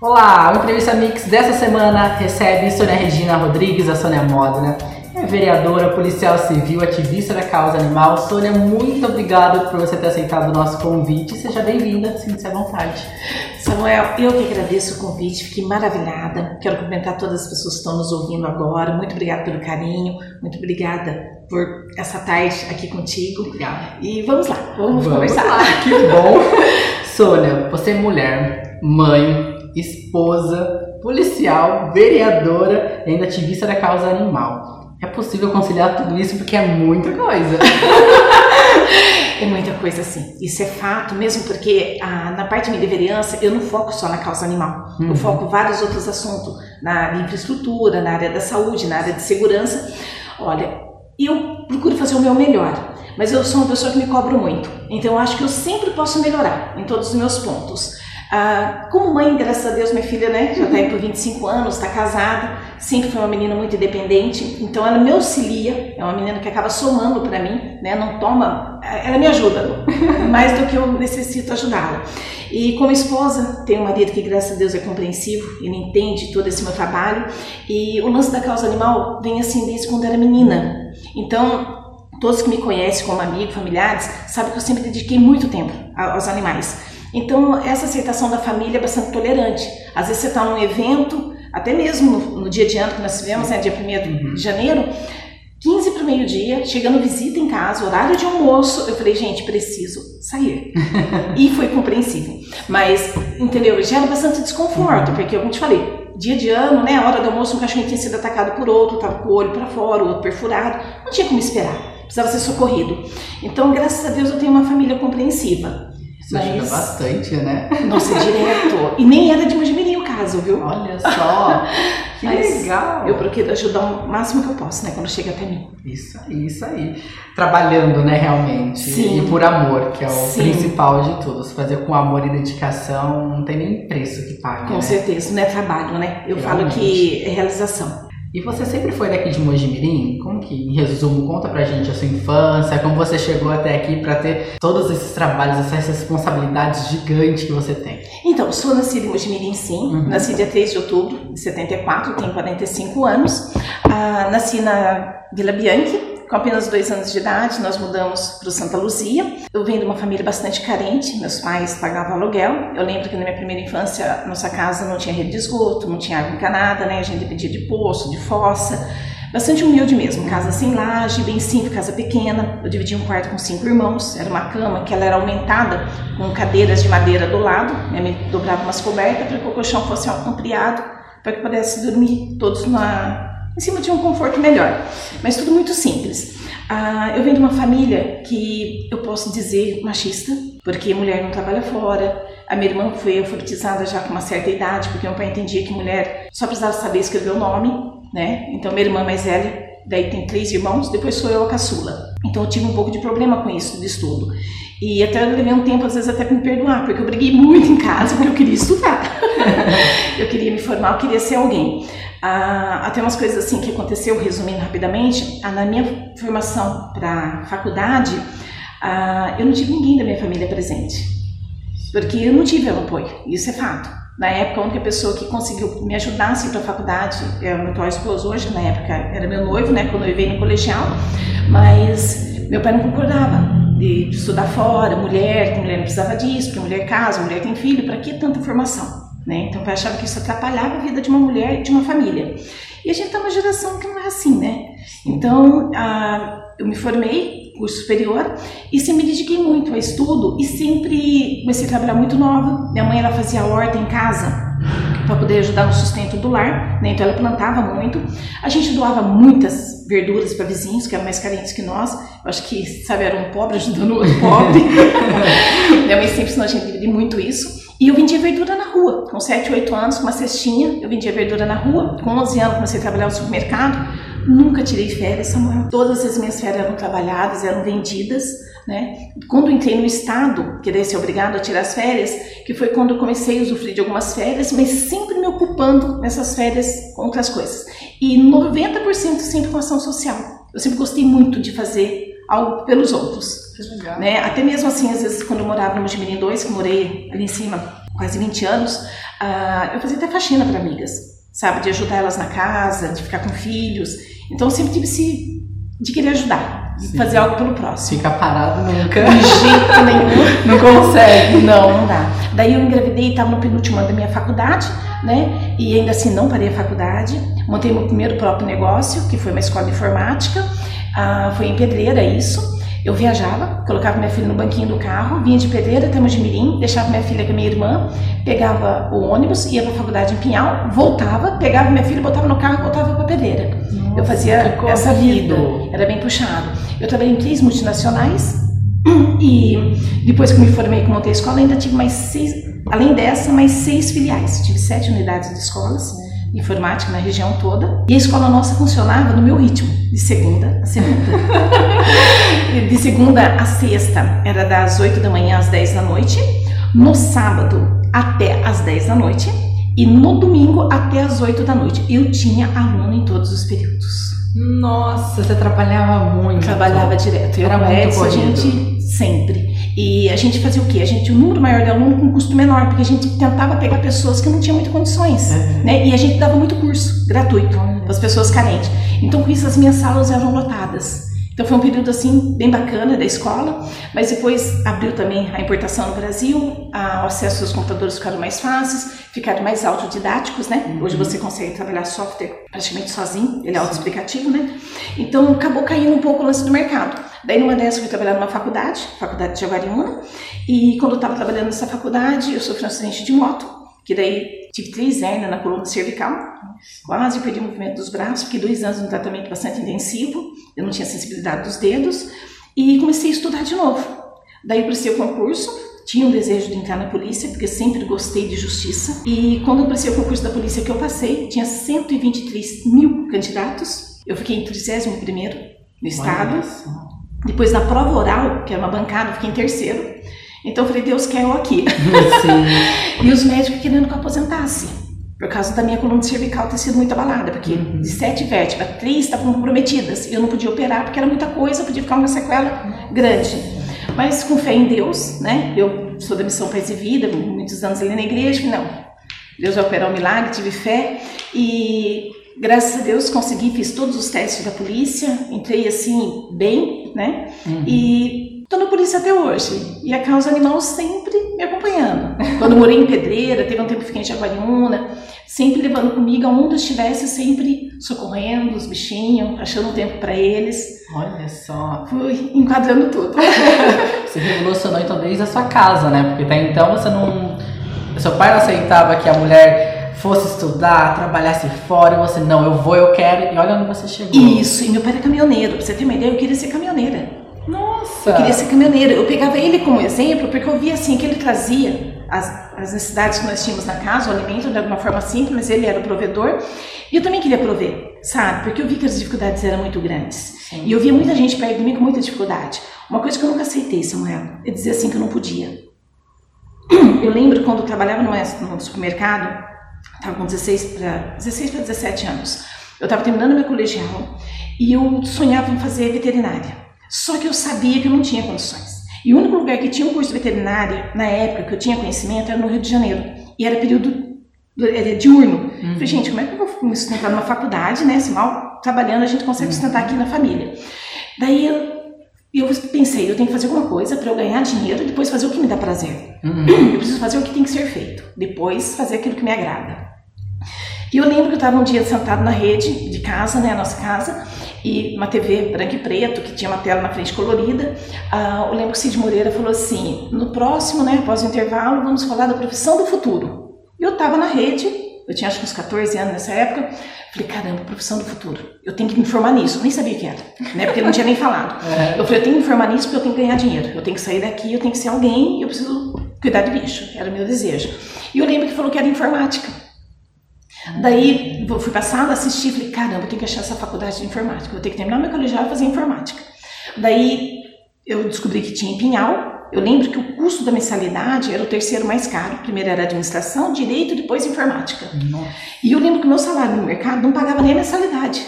Olá, o Entrevista Mix dessa semana recebe Sônia Regina Rodrigues, a Sônia Modena. É vereadora, policial civil, ativista da causa animal. Sônia, muito obrigada por você ter aceitado o nosso convite. Seja bem-vinda, sinta-se à vontade. Samuel, eu que agradeço o convite, fiquei maravilhada. Quero cumprimentar todas as pessoas que estão nos ouvindo agora. Muito obrigada pelo carinho, muito obrigada por essa tarde aqui contigo. Obrigada. E vamos lá, vamos, Vamos conversar. lá, que bom. Sônia, você é mulher, mãe, esposa, policial, vereadora e ainda ativista da causa animal. É possível conciliar tudo isso porque é muita coisa. É muita coisa assim. Isso é fato, mesmo porque ah, na parte de vereança eu não foco só na causa animal. Uhum. Eu foco vários outros assuntos, na infraestrutura, na área da saúde, na área de segurança. Olha, eu procuro fazer o meu melhor, mas eu sou uma pessoa que me cobro muito. Então eu acho que eu sempre posso melhorar em todos os meus pontos. Ah, como mãe, graças a Deus, minha filha né, já está aí por 25 anos, está casada, sempre foi uma menina muito independente, então ela me auxilia, é uma menina que acaba somando para mim, né, não toma, ela me ajuda mais do que eu necessito ajudá-la. E como esposa, tenho um marido que, graças a Deus, é compreensivo, ele entende todo esse meu trabalho, e o lance da causa animal vem assim desde quando era menina. Então, todos que me conhecem como amigo, familiares, sabem que eu sempre dediquei muito tempo aos animais. Então, essa aceitação da família é bastante tolerante. Às vezes você está num evento, até mesmo no, no dia de ano que nós tivemos, né, dia 1 de janeiro, 15 para o meio-dia, chegando visita em casa, horário de almoço, eu falei, gente, preciso sair. e foi compreensível. Mas, entendeu? Gera bastante desconforto, porque, como eu te falei, dia de ano, né, a hora do almoço, um cachorro tinha sido atacado por outro, estava com o olho para fora, o outro perfurado, não tinha como esperar, precisava ser socorrido. Então, graças a Deus, eu tenho uma família compreensiva. Isso ajuda Mas- bastante, né? Nossa, direto. E nem era de Mojimirim o caso, viu? Olha só, que Mas legal. Eu procuro ajudar o máximo que eu posso, né, quando chega até mim. Isso aí, isso aí. Trabalhando, né, realmente. Sim. E por amor, que é o Sim. principal de tudo. Se fazer com amor e dedicação, não tem nem preço que pague, Com né? certeza, não é trabalho, né? Eu falo Realmente. que é realização. E você sempre foi daqui de Mojimirim? Como que, em resumo, conta pra gente a sua infância, como você chegou até aqui pra ter todos esses trabalhos, essas responsabilidades gigantes que você tem. Então, sou nascida em Mojimirim, sim. Uhum. Nasci dia 3 de outubro de 74, tenho 45 anos. Ah, nasci na Vila Bianchi. Com apenas dois anos de idade, nós mudamos para o Santa Luzia. Eu venho de uma família bastante carente, meus pais pagavam aluguel. Eu lembro que na minha primeira infância, nossa casa não tinha rede de esgoto, não tinha água encanada, né? A gente dependia de poço, de fossa. Bastante humilde mesmo, casa sem laje, bem simples, casa pequena. Eu dividia um quarto com cinco irmãos, era uma cama que ela era aumentada com cadeiras de madeira do lado, minha mãe dobrava umas cobertas para que o colchão fosse ampliado, para que pudesse dormir todos na, em cima de um conforto melhor. Mas tudo muito simples. Ah, eu venho de uma família que eu posso dizer machista, porque mulher não trabalha fora. A minha irmã foi alfabetizada já com uma certa idade, porque meu pai entendia que mulher só precisava saber escrever o nome, né? Então minha irmã mais velha, daí tem três irmãos, depois sou eu a caçula. Então eu tive um pouco de problema com isso de estudo. E até eu levei um tempo, às vezes, até para me perdoar, porque eu briguei muito em casa, porque eu queria estudar. eu queria me formar, eu queria ser alguém. Ah, até umas coisas assim que aconteceu, resumindo rapidamente, ah, na minha formação para faculdade, ah, eu não tive ninguém da minha família presente, porque eu não tive apoio, isso é fato. Na época, a única pessoa que conseguiu me ajudar assim, para a faculdade é o meu atual esposo hoje, na época era meu noivo, né, quando eu veio no colegial, mas meu pai não concordava de estudar fora, mulher, que mulher não precisava disso, porque mulher casa, mulher tem filho, para que tanta formação? Né? Então, eu achava que isso atrapalhava a vida de uma mulher e de uma família. E a gente está numa geração que não é assim, né? Então, eu me formei, curso superior, e sempre me dediquei muito ao estudo e sempre comecei a trabalhar muito nova. Minha mãe, ela fazia horta em casa para poder ajudar no sustento do lar, né? Então, ela plantava muito. A gente doava muitas verduras para vizinhos que eram mais carentes que nós. Eu acho que, sabe, era um pobre ajudando o outro pobre. Minha mãe sempre ensinou a gente a muito isso. E eu vendia verdura na rua. Com 7, 8 anos, com uma cestinha, eu vendia verdura na rua. Com 11 anos, comecei a trabalhar no supermercado. Nunca tirei férias, Samuel. Todas as minhas férias eram trabalhadas, eram vendidas. Né? Quando entrei no estado, que daí ser obrigado a tirar as férias, que foi quando eu comecei a usufruir de algumas férias, mas sempre me ocupando nessas férias com outras coisas. E 90% sempre com ação social. Eu sempre gostei muito de fazer algo pelos outros. Que legal. Né? Até mesmo assim, às vezes, quando eu morava no Mojimirim 2, que morei ali em cima quase 20 anos, uh, eu fazia até faxina para amigas, sabe? De ajudar elas na casa, de ficar com filhos. Então eu sempre tive esse de querer ajudar, de fazer algo pelo próximo. Fica parado nunca. De jeito nenhum. não consegue. Não, não dá. Daí eu engravidei e estava no penúltimo ano da minha faculdade, né? E ainda assim não parei a faculdade. Montei meu primeiro próprio negócio, que foi uma escola de informática. Ah, foi em Pedreira isso. Eu viajava, colocava minha filha no banquinho do carro, vinha de Pedreira até Mojimirim, deixava minha filha com a minha irmã, pegava o ônibus, ia para a faculdade em Pinhal, voltava, pegava minha filha, botava no carro e voltava para Pedreira. Nossa, eu fazia essa vida, era bem puxado. Eu trabalhei em três multinacionais e depois que me formei com montei a escola, ainda tive mais seis, além dessa, mais seis filiais. Tive sete unidades de escolas informática na região toda. E a escola nossa funcionava no meu ritmo, de segunda a segunda. de segunda a sexta era das 8 da manhã às 10 da noite, no sábado até às 10 da noite e no domingo até às 8 da noite. Eu tinha aluno em todos os períodos. Nossa, você trabalhava muito. Trabalhava direto. Era muito a gente sempre. E a gente fazia o quê? A gente tinha um número maior de alunos com custo menor, porque a gente tentava pegar pessoas que não tinham muitas condições, uhum. né? E a gente dava muito curso gratuito para as pessoas carentes. Então, com isso, as minhas salas eram lotadas. Então foi um período assim bem bacana da escola, mas depois abriu também a importação no Brasil, o acesso aos computadores ficaram mais fáceis, ficaram mais autodidáticos, né? Uhum. Hoje você consegue trabalhar software praticamente sozinho, ele é autoexplicativo, né? Então acabou caindo um pouco o lance do mercado. Daí numa dessas eu fui trabalhar numa faculdade, faculdade de Jaguariúna, e quando eu estava trabalhando nessa faculdade, eu sofri um acidente de moto, que daí tive três hernias na coluna cervical, quase perdi o movimento dos braços, fiquei dois anos no tratamento bastante intensivo, eu não tinha sensibilidade dos dedos, e comecei a estudar de novo. Daí prestei o concurso, tinha um desejo de entrar na polícia, porque sempre gostei de justiça, e quando eu prestei o concurso da polícia que eu passei, tinha 123 mil candidatos, eu fiquei em 31 primeiro no estado, depois na prova oral, que era uma bancada, eu fiquei em terceiro. Então eu falei, Deus quer eu aqui. e os médicos querendo que eu aposentasse. Por causa da minha coluna cervical ter sido muito abalada, porque uhum. de sete vértebras, três estavam comprometidas. E eu não podia operar porque era muita coisa, podia ficar uma sequela grande. Mas com fé em Deus, né? Eu sou da missão Paz e Vida, muitos anos ali na igreja, não. Deus vai operar um milagre, tive fé. E Graças a Deus consegui, fiz todos os testes da polícia, entrei assim bem, né? Uhum. E tô na polícia até hoje. E a causa animal sempre me acompanhando. Quando morei em Pedreira, teve um tempo que fiquei em Jaguariúna, sempre levando comigo aonde estivesse, sempre socorrendo os bichinhos, achando um tempo para eles. Olha só. Fui enquadrando tudo. você revolucionou então desde a sua casa, né? Porque até então você não. Seu pai não aceitava que a mulher fosse estudar, trabalhasse fora, e você, não, eu vou, eu quero, e olha onde você chegou. Isso, e meu pai era caminhoneiro, pra você ter uma ideia, eu queria ser caminhoneira. Nossa! Eu queria ser caminhoneira. Eu pegava ele como exemplo, porque eu via assim que ele trazia as, as necessidades que nós tínhamos na casa, o alimento de alguma forma simples, mas ele era o provedor. E eu também queria prover, sabe? Porque eu vi que as dificuldades eram muito grandes. Sim. E eu via muita gente perto de mim com muita dificuldade. Uma coisa que eu nunca aceitei, Samuel, é dizer assim que eu não podia. Eu lembro quando eu trabalhava no supermercado, estava com 16 para 16 para 17 anos. Eu estava terminando meu colegial e eu sonhava em fazer veterinária. Só que eu sabia que eu não tinha condições. E o único lugar que tinha um curso de veterinária, na época que eu tinha conhecimento, era no Rio de Janeiro. E era período era diurno. Uhum. Falei, gente, como é que eu vou me sustentar numa faculdade, né? Se mal trabalhando, a gente consegue sustentar aqui na família. Daí eu eu pensei, eu tenho que fazer alguma coisa para eu ganhar dinheiro e depois fazer o que me dá prazer. Uhum. Eu preciso fazer o que tem que ser feito, depois fazer aquilo que me agrada. E eu lembro que eu estava um dia sentado na rede de casa, né, a nossa casa, e uma TV branca e preto, que tinha uma tela na frente colorida. Eu lembro que o Cid Moreira falou assim: no próximo, né, após o intervalo, vamos falar da profissão do futuro. E eu estava na rede, eu tinha acho que uns 14 anos nessa época. Falei, caramba, profissão do futuro. Eu tenho que me informar nisso. Eu nem sabia o que era, né? Porque não tinha nem falado. É. Eu falei, eu tenho que me informar nisso porque eu tenho que ganhar dinheiro. Eu tenho que sair daqui, eu tenho que ser alguém, eu preciso cuidar de bicho. Era o meu desejo. E eu lembro que falou que era informática. Daí fui pra sala, assisti, falei, caramba, eu tenho que achar essa faculdade de informática. Eu tenho que terminar meu colegial e fazer informática. Daí eu descobri que tinha em Pinhal. Eu lembro que o custo da mensalidade era o terceiro mais caro. Primeiro era administração, direito, depois informática. Nossa. E eu lembro que o meu salário no mercado não pagava nem a mensalidade.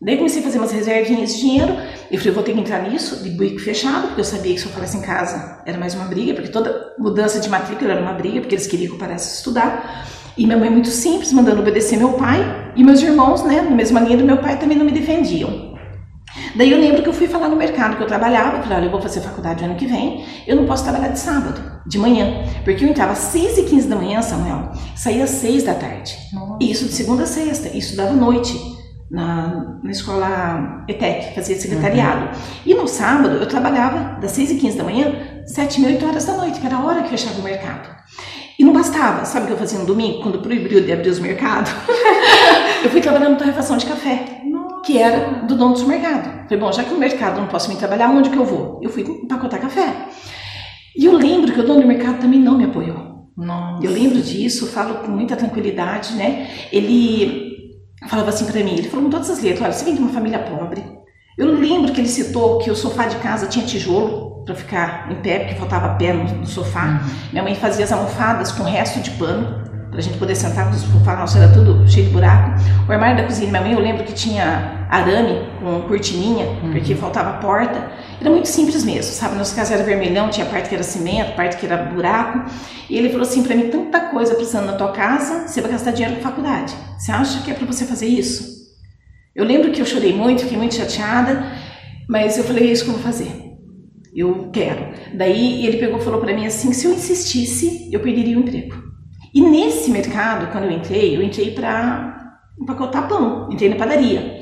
Daí comecei a fazer umas reservinhas de dinheiro. Eu falei, vou ter que entrar nisso, de bico fechado, porque eu sabia que se eu falasse em casa era mais uma briga, porque toda mudança de matrícula era uma briga, porque eles queriam que eu parasse de estudar. E minha mãe, muito simples, mandando obedecer meu pai. E meus irmãos, né, na mesma linha do meu pai, também não me defendiam. Daí eu lembro que eu fui falar no mercado que eu trabalhava, falei, olha, eu vou fazer faculdade ano que vem, eu não posso trabalhar de sábado, de manhã, porque eu entrava às 6 e 15 da manhã, Samuel, saía às 6 da tarde. Nossa. Isso de segunda a sexta, isso dava noite na, na escola ETEC, fazia secretariado. Uhum. E no sábado eu trabalhava das 6 e 15 da manhã, 7 e 8 horas da noite, que era a hora que fechava o mercado. E não bastava, sabe o que eu fazia no domingo, quando proibiu de abrir os mercados? eu fui trabalhar na torrefação de café, que era do dono do supermercado. Falei, bom, já que no mercado não posso me trabalhar, onde que eu vou? Eu fui empacotar café. E eu lembro que o dono do mercado também não me apoiou. Nossa. Eu lembro disso, falo com muita tranquilidade, né? Ele falava assim para mim, ele falou com todas as letras, olha, você vem de uma família pobre. Eu lembro que ele citou que o sofá de casa tinha tijolo para ficar em pé, porque faltava pé no, no sofá. Uhum. Minha mãe fazia as almofadas com resto de pano para a gente poder sentar, o sofá nosso era tudo cheio de buraco. O armário da cozinha minha mãe, eu lembro que tinha arame com cortininha, uhum. porque faltava porta. Era muito simples mesmo, sabe? Nossa casa era vermelhão, tinha parte que era cimento, parte que era buraco. E ele falou assim para mim: tanta coisa precisando na tua casa, você vai gastar dinheiro com faculdade. Você acha que é para você fazer isso? Eu lembro que eu chorei muito, fiquei muito chateada, mas eu falei: é isso que eu vou fazer. Eu quero. Daí ele pegou e falou para mim assim: se eu insistisse, eu perderia o emprego. E nesse mercado, quando eu entrei, eu entrei para empacotar pão, entrei na padaria.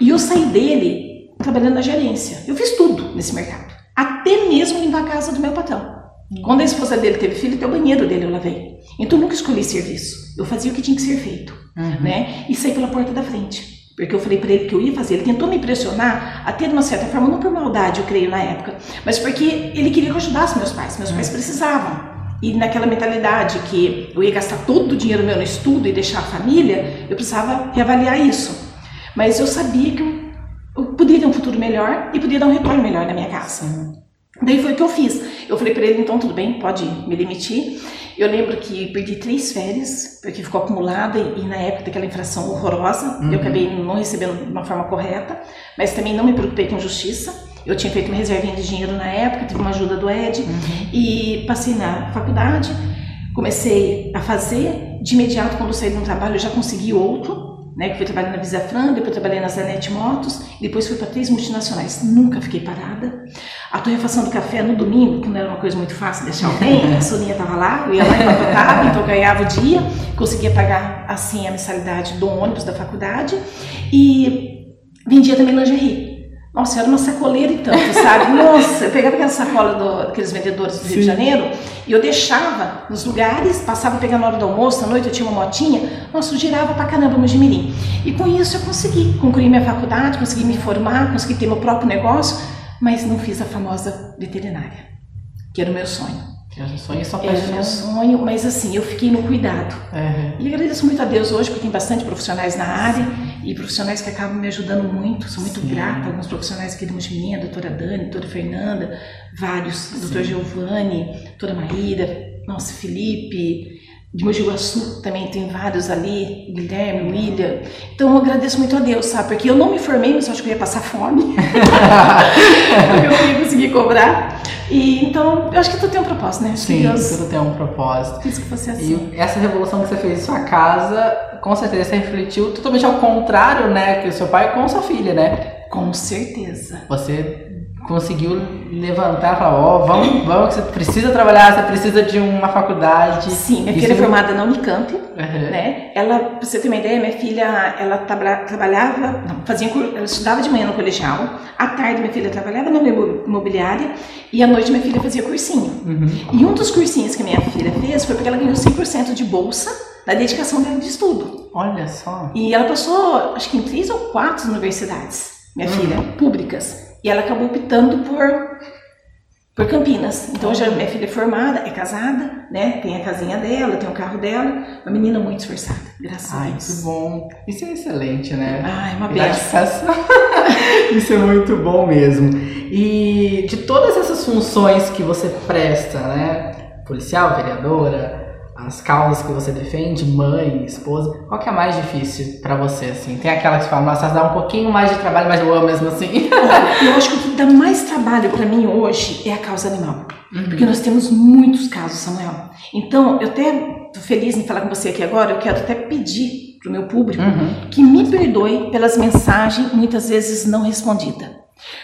E eu saí dele trabalhando na gerência. Eu fiz tudo nesse mercado, até mesmo limpar a casa do meu patrão. Quando a esposa dele teve filho, até o banheiro dele eu lavei. Então eu nunca escolhi serviço. Eu fazia o que tinha que ser feito, uhum. né? E saí pela porta da frente. Porque eu falei para ele que eu ia fazer. Ele tentou me impressionar, até de uma certa forma, não por maldade, eu creio, na época, mas porque ele queria que eu ajudasse meus pais. Meus pais precisavam. E naquela mentalidade que eu ia gastar todo o dinheiro meu no estudo e deixar a família, eu precisava reavaliar isso. Mas eu sabia que eu, eu podia ter um futuro melhor e podia dar um retorno melhor na minha casa. Daí foi o que eu fiz. Eu falei para ele, então tudo bem, pode me demitir. Eu lembro que perdi três férias, porque ficou acumulada e, e na época daquela infração horrorosa, uhum. eu acabei não recebendo de uma forma correta, mas também não me preocupei com justiça. Eu tinha feito uma reservinha de dinheiro na época, tive uma ajuda do Ed uhum. e passei na faculdade, comecei a fazer. De imediato, quando saí de um trabalho, eu já consegui outro, né, que foi trabalhar na Visafran, depois trabalhei na Zanet Motos, depois fui para três multinacionais. Nunca fiquei parada. A torrefação do café no domingo, que não era uma coisa muito fácil deixar alguém, a Soninha estava lá, eu ia lá e empacotava, então eu ganhava o dia, conseguia pagar assim a mensalidade do ônibus da faculdade e vendia também lingerie. Nossa, era uma sacoleira e tanto, sabe? Nossa, eu pegava aquela sacola do, daqueles vendedores do Rio de Janeiro e eu deixava nos lugares, passava a pegar na hora do almoço, à noite eu tinha uma motinha, nossa, eu girava pra caramba no Jimirim. E com isso eu consegui concluir minha faculdade, consegui me formar, consegui ter meu próprio negócio, mas não fiz a famosa veterinária, que era o meu sonho. Era um sonho só Era meu sonho, mas assim, eu fiquei no cuidado. Uhum. E agradeço muito a Deus hoje, porque tem bastante profissionais na área e profissionais que acabam me ajudando muito. Sou muito Sim. grata. Alguns profissionais aqui do Mochiminha, a doutora Dani, a doutora Fernanda, vários, a doutora Giovanni, doutora Maíra, nossa, Felipe, de Mogi Guaçu também tem vários ali, Guilherme, William. Então eu agradeço muito a Deus, sabe? Porque eu não me formei, mas eu acho que eu ia passar fome. eu ia conseguir cobrar. E então, eu acho que tudo tem um propósito, né? Sim, Deus... tudo tem um propósito. Isso que fosse assim. E essa revolução que você fez em sua casa, com certeza você refletiu totalmente ao contrário, né? Que o seu pai com sua filha, né? Com certeza. Você conseguiu levantar, falar, ó, oh, vamos, vamos, você precisa trabalhar, você precisa de uma faculdade. Sim, minha filha é formada na Unicamp, uhum. né? Ela, pra você ter uma ideia, minha filha, ela trabalhava, não, fazia, ela estudava de manhã no colegial, à tarde minha filha trabalhava na imobiliária e à noite minha filha fazia cursinho. Uhum. E um dos cursinhos que minha filha fez foi porque ela ganhou 100% de bolsa na dedicação dela de estudo. Olha só. E ela passou, acho que em três ou quatro universidades, minha uhum. filha, públicas. E ela acabou optando por, por Campinas. Então, já minha filha é formada, é casada, né? Tem a casinha dela, tem o carro dela. Uma menina muito esforçada, graças Ai, a Deus. que bom. Isso é excelente, né? Ai, uma benção. Isso é muito bom mesmo. E de todas essas funções que você presta, né? Policial, vereadora, as causas que você defende, mãe, esposa, qual que é a mais difícil para você, assim? Tem aquela que fala, nossa, dá um pouquinho mais de trabalho, mas eu amo mesmo assim. eu acho que o que dá mais trabalho para mim hoje é a causa animal. Uhum. Porque nós temos muitos casos, Samuel. Então, eu até tô feliz em falar com você aqui agora, eu quero até pedir pro meu público uhum. que me perdoe pelas mensagens muitas vezes não respondidas.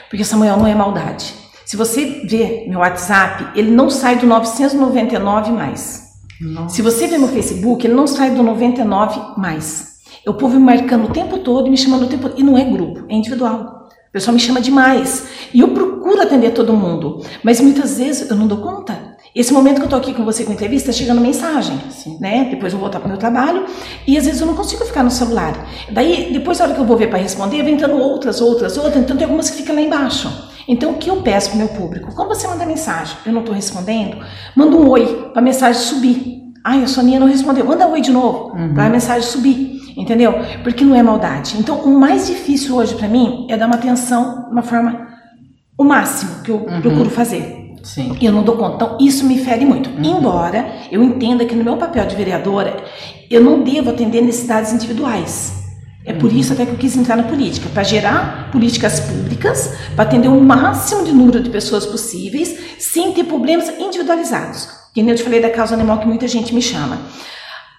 Porque Samuel não é maldade. Se você vê meu WhatsApp, ele não sai do 999 mais. Nossa. Se você vê no Facebook, ele não sai do 99 mais. O povo me marcando o tempo todo, me chamando o tempo todo. E não é grupo, é individual. O pessoal me chama demais. E eu procuro atender todo mundo. Mas muitas vezes eu não dou conta. Esse momento que eu tô aqui com você com entrevista, tá chegando mensagem, Sim. né? Depois eu vou voltar pro meu trabalho e às vezes eu não consigo ficar no celular. Daí, depois, na hora que eu vou ver para responder, vem entrando outras, outras, outras, então tem algumas que ficam lá embaixo. Então, o que eu peço para o meu público? Quando você manda mensagem, eu não estou respondendo, manda um oi para a mensagem subir. Ai, a Soninha não respondeu. Manda um oi de novo uhum. para a mensagem subir. Entendeu? Porque não é maldade. Então, o mais difícil hoje para mim é dar uma atenção de uma forma o máximo que eu uhum. procuro fazer. Sim. Eu não dou conta. Então, isso me fere muito. Uhum. Embora eu entenda que no meu papel de vereadora, eu não devo atender necessidades individuais. É por isso até que eu quis entrar na política, para gerar políticas públicas, para atender o máximo de número de pessoas possíveis, sem ter problemas individualizados. Que nem eu te falei da causa animal que muita gente me chama.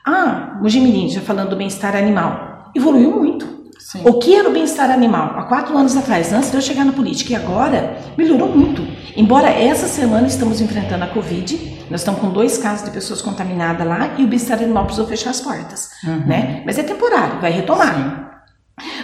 Ah, Mojimirim, já falando do bem-estar animal, evoluiu muito. Sim. O que era o bem-estar animal há quatro anos atrás, antes de eu chegar na política, e agora melhorou muito. Embora essa semana estamos enfrentando a Covid, nós estamos com dois casos de pessoas contaminadas lá e o bem-estar animal precisou fechar as portas, uhum. né? Mas é temporário, vai retomar. Sim.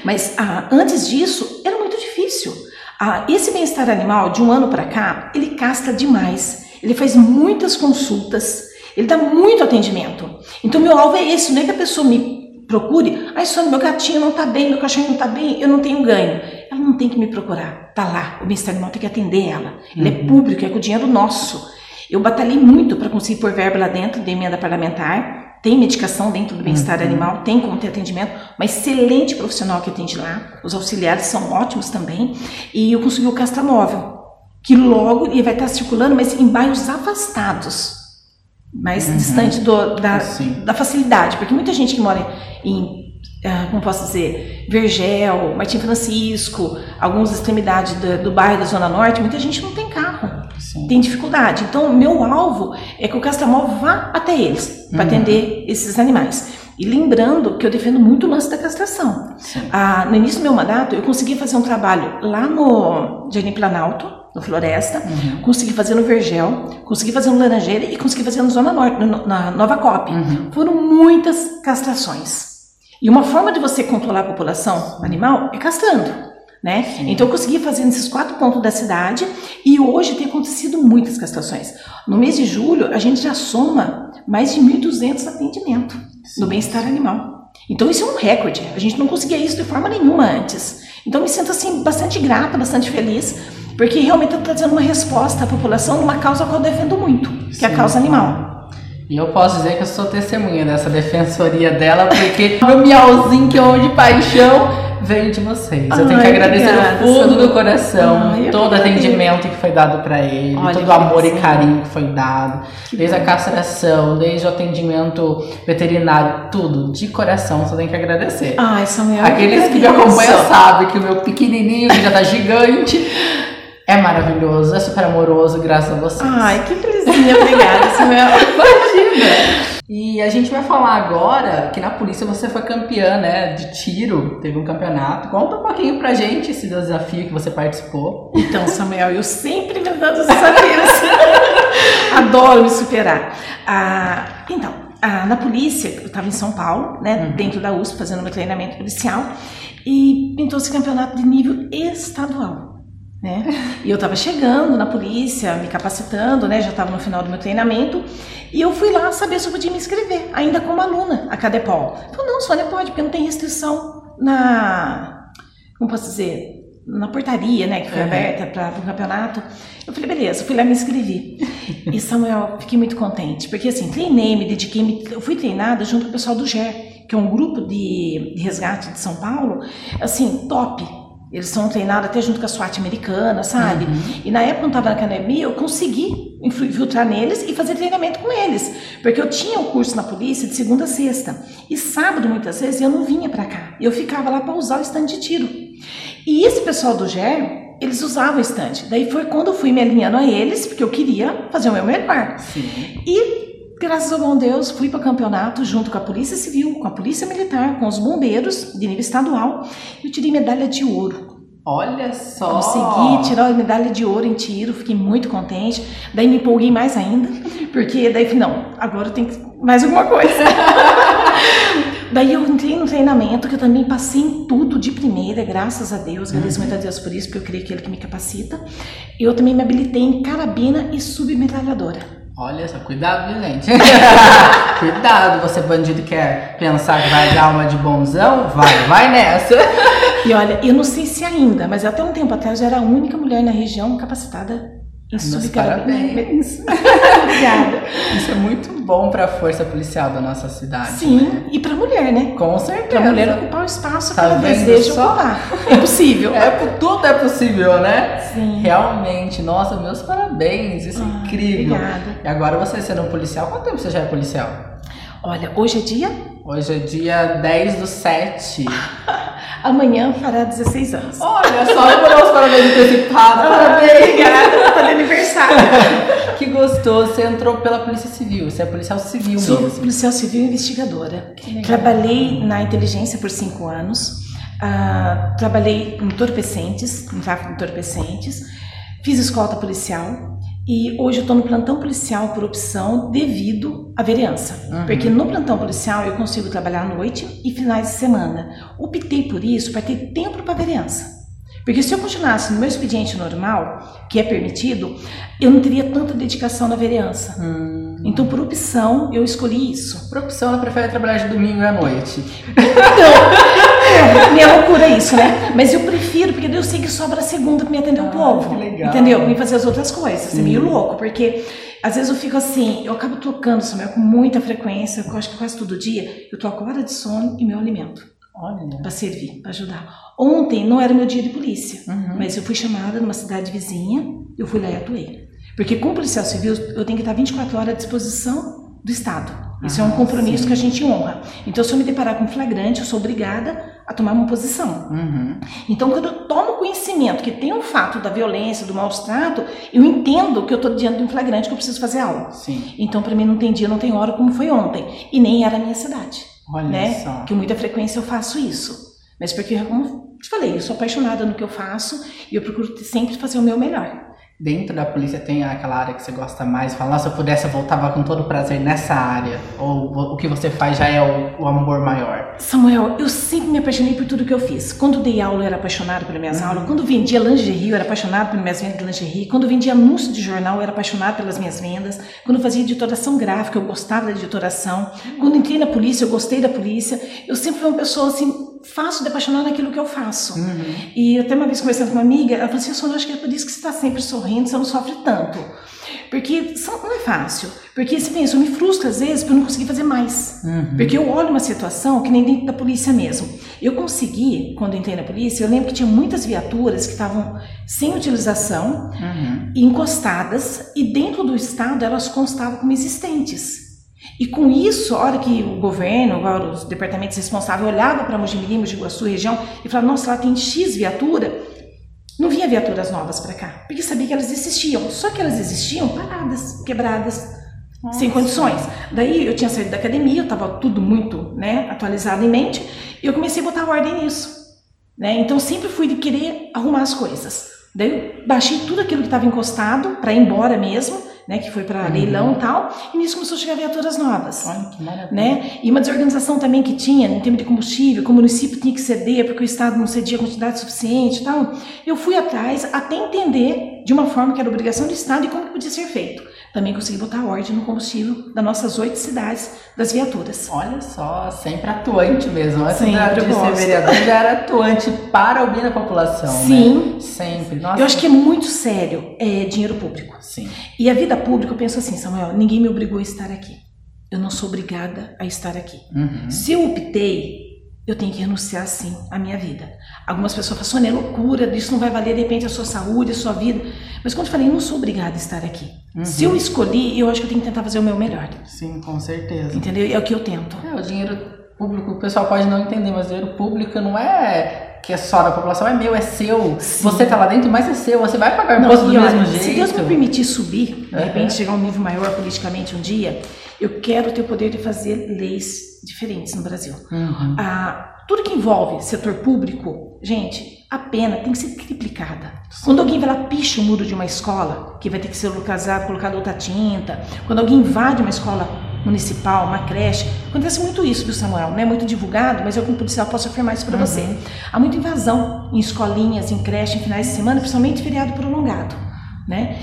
Mas ah, antes disso era muito difícil. Ah, esse bem-estar animal de um ano para cá ele castra demais. Ele faz muitas consultas, ele dá muito atendimento. Então meu alvo é esse, não é que a pessoa me procure, ai Sônia, meu gatinho não tá bem, meu cachorro não tá bem, eu não tenho ganho. Ela não tem que me procurar, tá lá, o bem-estar animal tem que atender ela. Ele é uhum. é público, é com o dinheiro nosso. Eu batalhei muito para conseguir pôr verba lá dentro da emenda parlamentar, tem medicação dentro do bem-estar uhum. animal, tem como ter atendimento, uma excelente profissional que atende lá, os auxiliares são ótimos também, e eu consegui o castramóvel, que logo ele vai estar circulando, mas em bairros afastados, mais uhum. distante do, da, da facilidade, porque muita gente que mora em, uh, como posso dizer, Vergel, Martim Francisco, algumas extremidades do, do bairro da Zona Norte, muita gente não tem carro, Sim. tem dificuldade. Então, o meu alvo é que o Castramol vá até eles, para uhum. atender esses animais. E lembrando que eu defendo muito o lance da castração. Ah, no início do meu mandato, eu consegui fazer um trabalho lá no Jardim Planalto, no Floresta, uhum. consegui fazer no Vergel, consegui fazer no Laranjeira e consegui fazer no Zona Norte, no, na Nova Cop. Uhum. Foram muitas castrações. E uma forma de você controlar a população animal é castrando. Né? Então eu consegui fazer nesses quatro pontos da cidade e hoje tem acontecido muitas castrações. No mês de julho, a gente já soma mais de 1.200 atendimentos no bem-estar animal. Então isso é um recorde. A gente não conseguia isso de forma nenhuma antes. Então me sinto assim bastante grata, bastante feliz, porque realmente está trazendo uma resposta à população numa causa que eu defendo muito, que Sim. é a causa animal. E eu posso dizer que eu sou testemunha dessa defensoria dela, porque o meu miauzinho que eu amo de paixão veio de vocês. Eu tenho que agradecer obrigada, do fundo do coração Ai, todo o atendimento que foi dado para ele, Olha todo o amor e carinho que foi dado, que desde bom. a castração, desde o atendimento veterinário, tudo de coração. Só tenho que agradecer. Ai, Samuel. Aqueles que me acompanham sabem que o meu pequenininho que já tá gigante é maravilhoso, é super amoroso, graças a vocês. Ai, que obrigada, Samuel. Imagina! E a gente vai falar agora que na polícia você foi campeã, né, de tiro, teve um campeonato. Conta um pouquinho pra gente esse desafio que você participou. Então, Samuel, eu sempre me dando desafios. Adoro me superar. Ah, então, ah, na polícia, eu estava em São Paulo, né, uhum. dentro da USP, fazendo meu treinamento policial, e pintou esse campeonato de nível estadual né? E eu estava chegando na polícia, me capacitando, né? Já estava no final do meu treinamento. E eu fui lá saber se eu podia me inscrever, ainda como aluna, a Cadepol. Falei, não, Sônia, pode, porque não tem restrição na... Como posso dizer? Na portaria, né? Que foi uhum. aberta para o campeonato. Eu falei, beleza, fui lá me inscrevi. e Samuel, fiquei muito contente, porque assim, treinei, me dediquei, me... eu fui treinada junto com o pessoal do GER, que é um grupo de, de resgate de São Paulo, assim, top eles são treinados até junto com a SWAT americana, sabe? Uhum. E na época, quando eu estava na academia, eu consegui infiltrar neles e fazer treinamento com eles. Porque eu tinha o curso na polícia de segunda a sexta. E sábado, muitas vezes, eu não vinha para cá. Eu ficava lá para usar o estande de tiro. E esse pessoal do GER, eles usavam o estande. Daí foi quando eu fui me alinhando a eles, porque eu queria fazer o meu melhor. Sim. E graças ao bom Deus, fui para o campeonato junto com a Polícia Civil, com a Polícia Militar, com os bombeiros de nível estadual. E tirei medalha de ouro. Olha só. Consegui tirar a medalha de ouro em tiro, fiquei muito contente. Daí me empolguei mais ainda, porque daí falei, não, agora eu tenho que mais alguma coisa. daí eu entrei no treinamento, que eu também passei em tudo de primeira, graças a Deus, agradeço muito a Deus por isso, porque eu creio que é Ele que me capacita. Eu também me habilitei em carabina e submetralhadora. Olha só, cuidado, gente? cuidado, você bandido quer pensar que vai dar uma de bonzão? Vai, vai nessa. E olha, eu não sei se ainda, mas até um tempo atrás eu era a única mulher na região capacitada Meus parabéns. Obrigada. Isso é muito bom pra força policial da nossa cidade. né? Sim, e pra mulher, né? Com certeza. Pra mulher ocupar o espaço que Tá ela vendo deseja só? ocupar. É possível. É, tudo é possível, né? Sim. Realmente, nossa, meus parabéns, isso é Ah, incrível. obrigada. E agora você sendo um policial, quanto tempo você já é policial? Olha, hoje é dia, Hoje é dia 10 do 7. amanhã fará 16 anos. Olha só, eu vou dar os parabéns antecipados. Parabéns! Obrigada, tá de aniversário. Que gostoso, você entrou pela Polícia Civil, você é policial civil Sou mesmo. policial civil investigadora. Trabalhei na inteligência por cinco anos. ah, trabalhei em entorpecentes, em tráfico de entorpecentes. Fiz escolta policial. E hoje eu estou no plantão policial por opção devido à vereança. Uhum. Porque no plantão policial eu consigo trabalhar à noite e finais de semana. Optei por isso para ter tempo para a vereança. Porque se eu continuasse no meu expediente normal, que é permitido, eu não teria tanta dedicação na vereança. Hum. Então, por opção, eu escolhi isso. Por opção, ela prefere trabalhar de domingo à noite. É, minha loucura é isso, né? Mas eu prefiro, porque eu sei que sobra a segunda pra me atender o Ah, povo. que legal. Entendeu? Me fazer as outras coisas. É Sim. meio louco, porque às vezes eu fico assim, eu acabo trocando Samuel com muita frequência, eu acho que quase todo dia, eu troco hora de sono e meu alimento Olha. pra servir, pra ajudar. Ontem não era meu dia de polícia, Uhum. mas eu fui chamada numa cidade vizinha, eu fui lá e atuei. Porque como policial civil, eu tenho que estar 24 horas à disposição do Estado. Isso é um Ah, compromisso sim. que a gente honra. Então, se eu me deparar com flagrante, eu sou obrigada a tomar uma posição. Uhum. Então, quando eu tomo conhecimento que tem um fato da violência, do maus trato, eu entendo que eu estou diante de um flagrante que eu preciso fazer algo. Sim. Então, para mim, não tem dia, não tem hora, como foi ontem. E nem era a minha cidade Olha né? só. Que muita frequência eu faço isso. Mas porque, como te falei, eu sou apaixonada no que eu faço e eu procuro sempre fazer o meu melhor. Dentro da polícia tem aquela área que você gosta mais? Fala, se eu pudesse, eu voltava com todo prazer nessa área. Ou o que você faz já é o, o amor maior? Samuel, eu sempre me apaixonei por tudo que eu fiz. Quando dei aula, eu era apaixonada pelas minhas Uhum. aulas. Quando vendia lingerie, eu era apaixonada pelas minhas vendas de lingerie. Quando vendia anúncio de jornal, eu era apaixonada pelas minhas vendas. Quando fazia editoração gráfica, eu gostava da editoração. Quando entrei na polícia, eu gostei da polícia. Eu sempre fui uma pessoa, assim, fácil de apaixonar naquilo que eu faço. Uhum. E até uma vez conversando com uma amiga, ela falou assim, Sônia, acho que é por isso que você está sempre sorrindo, você não sofre tanto. Porque são- não é fácil. Porque você pensa, eu me frustro às vezes por não conseguir fazer mais. Uhum. Porque eu olho uma situação que nem dentro da polícia mesmo. Eu consegui, quando eu entrei na polícia, eu lembro que tinha muitas viaturas que estavam sem utilização, Uhum. encostadas, e dentro do estado elas constavam como existentes. E com isso, a hora que o governo, agora os departamentos responsáveis olhavam para Mojimirim, Mogi Guaçu, região, e falavam, nossa, lá tem X viatura, não vinha viaturas novas para cá, porque sabia que elas existiam. Só que elas existiam paradas, quebradas, sem condições. Daí eu tinha saído da academia, eu estava tudo muito né, atualizado em mente, e eu comecei a botar ordem nisso. Né? Então sempre fui de querer arrumar as coisas. Daí eu baixei tudo aquilo que estava encostado para ir embora mesmo, né, que foi para Uhum. leilão e tal, e nisso começou a chegar viaturas novas Olha que maravilha. né? E uma desorganização também que tinha em termos de combustível, como o município tinha que ceder porque o Estado não cedia a quantidade suficiente e tal. Eu fui atrás até entender de uma forma que era obrigação do Estado e como que podia ser feito. Também consegui botar ordem no combustível das nossas oito cidades das viaturas. Olha só, sempre atuante mesmo. Antes Sempre, de ser vereador, já era atuante para o bem da população, Sim. né? Sempre. Nossa. Eu acho que é muito sério é, dinheiro público. Sim. E a vida pública, eu penso assim, Samuel, ninguém me obrigou a estar aqui. Eu não sou obrigada a estar aqui. Uhum. Se eu optei, eu tenho que renunciar sim à minha vida. Algumas pessoas falam, Sônia, é loucura, isso não vai valer de repente a sua saúde, a sua vida. Mas quando eu falei, eu não sou obrigada a estar aqui. Uhum. Se eu escolhi, eu acho que eu tenho que tentar fazer o meu melhor. Sim, com certeza. Entendeu? É o que eu tento. É, o dinheiro público, o pessoal pode não entender, mas o dinheiro público não é que é só da população, é meu, é seu. Sim. Você tá lá dentro, mas é seu. Você vai pagar imposto do mesmo jeito. Se Deus me permitir subir, de repente chegar a um nível maior politicamente um dia, eu quero ter o poder de fazer leis diferentes no Brasil. Uhum. Ah, tudo que envolve setor público, gente, a pena tem que ser triplicada. Sim. Quando alguém vai lá picha o muro de uma escola, que vai ter que ser localizado, colocado outra tinta, quando alguém invade uma escola municipal, uma creche, acontece muito isso, viu, Samuel? Não é muito divulgado, mas eu, como policial, posso afirmar isso para uhum. você. Há muita invasão em escolinhas, em creche, em finais de semana, principalmente feriado prolongado, né?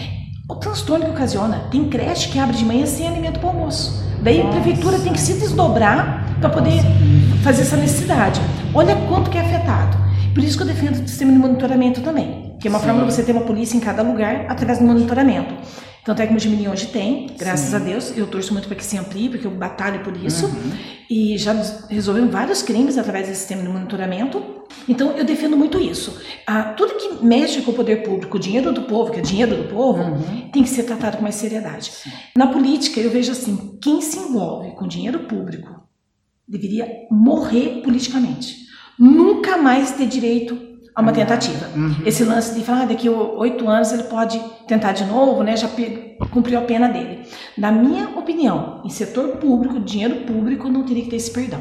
O transtorno que ocasiona. Tem creche que abre de manhã sem alimento para almoço. Daí Nossa. a prefeitura tem que se desdobrar para poder fazer essa necessidade. Olha quanto que é afetado. Por isso que eu defendo o sistema de monitoramento também, que é uma Sim. forma de você ter uma polícia em cada lugar através do monitoramento. Tanto é que o Mojimirim hoje tem, graças Sim. a Deus. Eu torço muito para que se amplie, porque eu batalho por isso. Uhum. E já resolvemos vários crimes através desse sistema de monitoramento. Então, eu defendo muito isso. Ah, tudo que mexe com o poder público, o dinheiro do povo, que é dinheiro do povo, uhum. tem que ser tratado com mais seriedade. Sim. Na política, eu vejo assim: quem se envolve com dinheiro público deveria morrer politicamente. Nunca mais ter direito a uma tentativa. Uhum. Esse lance de falar ah, daqui a oito anos ele pode tentar de novo, né? Já cumpriu a pena dele. Na minha opinião, em setor público, dinheiro público, não teria que ter esse perdão.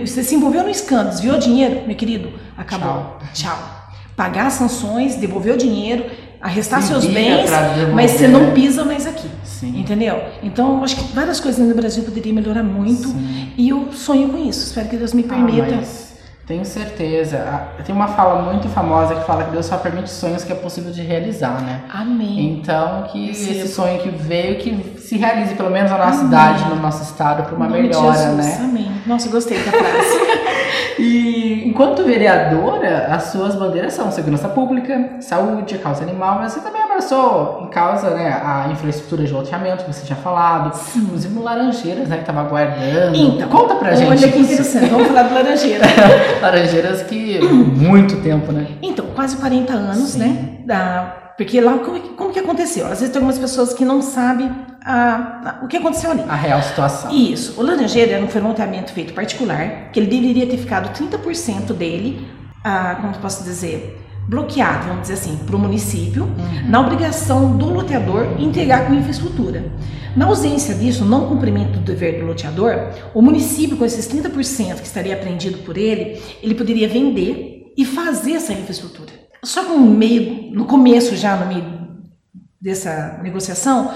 Você se envolveu no escândalo, desviou dinheiro, meu querido, acabou. Tchau. Tchau. Pagar sanções, devolver o dinheiro, arrestar Sim, seus bens, mas você não pisa mais aqui. Sim. Entendeu? Então, acho que várias coisas no Brasil poderiam melhorar muito Sim. e eu sonho com isso. Espero que Deus me permita. Ah, mas tenho certeza. Tem uma fala muito famosa que fala que Deus só permite sonhos que é possível de realizar, né? Amém. Então, que esse sonho que veio, que se realize pelo menos na nossa Amém. cidade, no nosso estado, para uma melhora, né? Amém. Nossa, gostei da frase. e enquanto vereadora, as suas bandeiras são segurança pública, saúde, causa animal, mas você também abraçou em causa né, a infraestrutura de loteamento, que você tinha falado, Sim. inclusive Laranjeiras, né, que estava aguardando. Então, Conta pra gente. Olha que interessante, vamos falar do Laranjeiras. Laranjeiras que muito tempo, né? Então, quase 40 anos, Sim. né? Da, porque lá, como, como que aconteceu? Às vezes tem algumas pessoas que não sabem a, a, o que aconteceu ali. A real situação. Isso. O Laranjeira era um loteamento feito particular, que ele deveria ter ficado 30% dele, ah, como posso dizer, bloqueado, vamos dizer assim, para o município, uhum. na obrigação do loteador entregar com infraestrutura. Na ausência disso, não cumprimento do dever do loteador, o município, com esses 30% que estaria apreendido por ele, ele poderia vender e fazer essa infraestrutura. Só que no meio, no começo já, no meio dessa negociação,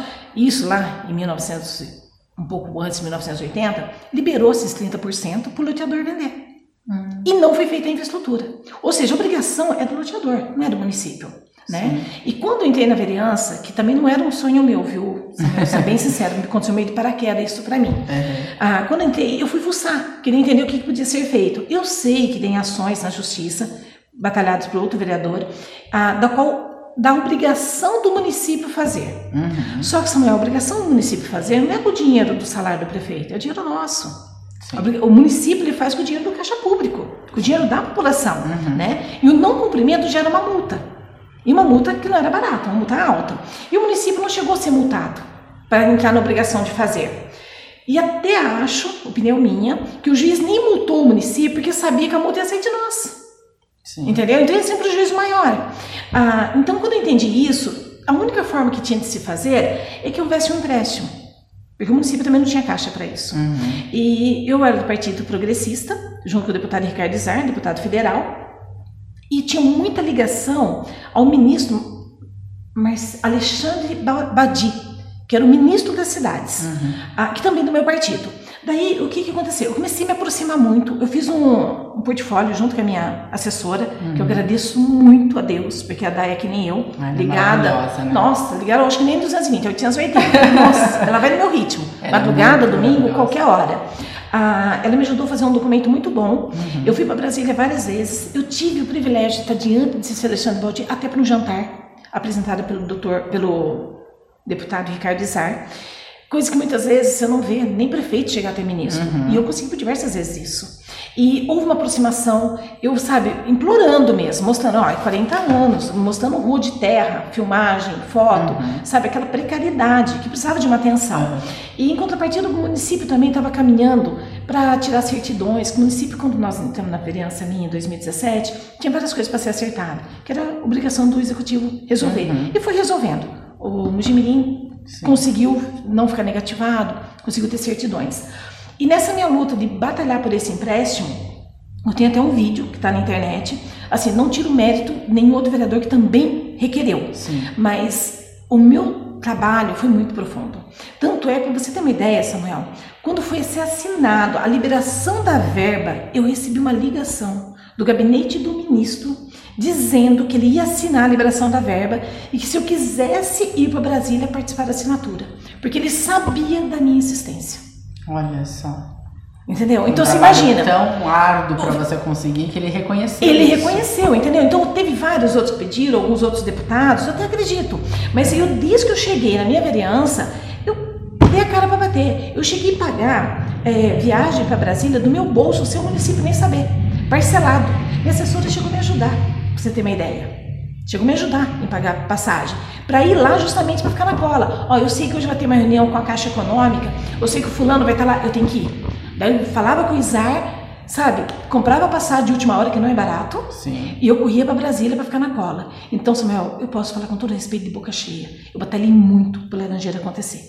isso lá em 1900, um pouco antes de 1980, liberou esses 30% para o loteador vender. Hum. E não foi feita a infraestrutura. Ou seja, a obrigação é do loteador, não é do município. Né? E quando eu entrei na vereança, que também não era um sonho meu, viu? Ser bem sincero, me aconteceu meio de paraquedas isso para mim. Uhum. Ah, quando eu entrei, eu fui fuçar, queria entender o que, que podia ser feito. Eu sei que tem ações na justiça, batalhadas por outro vereador, ah, da qual da obrigação do município fazer. Uhum. Só que, Samuel, a obrigação do município fazer não é com o dinheiro do salário do prefeito, é o dinheiro nosso. Sim. O município ele faz com o dinheiro do caixa público, com o dinheiro da população, uhum. né? E o não cumprimento gera uma multa. E uma multa que não era barata, uma multa alta. E o município não chegou a ser multado para entrar na obrigação de fazer. E até acho, opinião minha, que o juiz nem multou o município porque sabia que a multa ia sair de nós. Sim. Entendeu? Então é sempre o juiz maior. Ah, então, quando eu entendi isso, a única forma que tinha de se fazer é que houvesse um empréstimo. Porque o município também não tinha caixa para isso. Uhum. E eu era do Partido Progressista, junto com o deputado Ricardo Izar, deputado federal, e tinha muita ligação ao ministro mas Alexandre Badi, que era o ministro das cidades, uhum. Ah, que também do meu partido. Daí, o que, que aconteceu? Eu comecei a me aproximar muito. Eu fiz um, um portfólio junto com a minha assessora, uhum. que eu uhum. agradeço muito a Deus, porque a Day é que nem eu, Ai, é ligada. Né? Nossa, ligada, acho que nem 220, 880. Nossa, ela vai no meu ritmo. Ela é Madrugada, é domingo, qualquer hora. Ah, ela me ajudou a fazer um documento muito bom. Uhum. Eu fui para Brasília várias vezes. Eu tive o privilégio de estar diante de Alexandre Baldi até para um jantar apresentado pelo doutor, pelo deputado Ricardo Izar. Coisa que muitas vezes você não vê nem prefeito chegar até ministro. Uhum. E eu consegui por diversas vezes isso. E houve uma aproximação, eu, sabe, implorando mesmo, mostrando, ó, 40 anos, mostrando rua de terra, filmagem, foto, uhum. sabe, aquela precariedade que precisava de uma atenção. Uhum. E em contrapartida, o município também estava caminhando para tirar certidões. O município, quando nós entramos na vereança minha em 2017, tinha várias coisas para ser acertadas, que era obrigação do executivo resolver. Uhum. E foi resolvendo. O Mujimirim conseguiu não ficar negativado, conseguiu ter certidões. E nessa minha luta de batalhar por esse empréstimo, eu tenho até um vídeo que está na internet. Assim, não tiro mérito nenhum outro vereador que também requereu. Sim. Mas o meu trabalho foi muito profundo. Tanto é, para você ter uma ideia, Samuel, quando foi ser assinado a liberação da verba, eu recebi uma ligação do gabinete do ministro dizendo que ele ia assinar a liberação da verba e que se eu quisesse ir para Brasília participar da assinatura, porque ele sabia da minha insistência. Olha só. Entendeu? Um então você imagina. tão árduo para você conseguir que ele reconheceu. Ele isso. reconheceu, entendeu? Então teve vários outros que pediram, alguns outros deputados, eu até acredito. Mas eu, desde que eu cheguei na minha vereança, eu dei a cara para bater. Eu cheguei a pagar é, viagem para Brasília do meu bolso, sem o município nem saber. Parcelado. Minha assessora chegou a me ajudar, para você ter uma ideia. Chegou a me ajudar em pagar passagem. Para ir lá justamente para ficar na cola. Ó, eu sei que hoje vai ter uma reunião com a Caixa Econômica, eu sei que o fulano vai estar tá lá, eu tenho que ir. Daí eu falava com o Izar, sabe? Comprava passagem de última hora, que não é barato. Sim. E eu corria para Brasília para ficar na cola. Então, Samuel, eu posso falar com todo respeito de boca cheia. Eu batalhei muito para Laranjeira acontecer.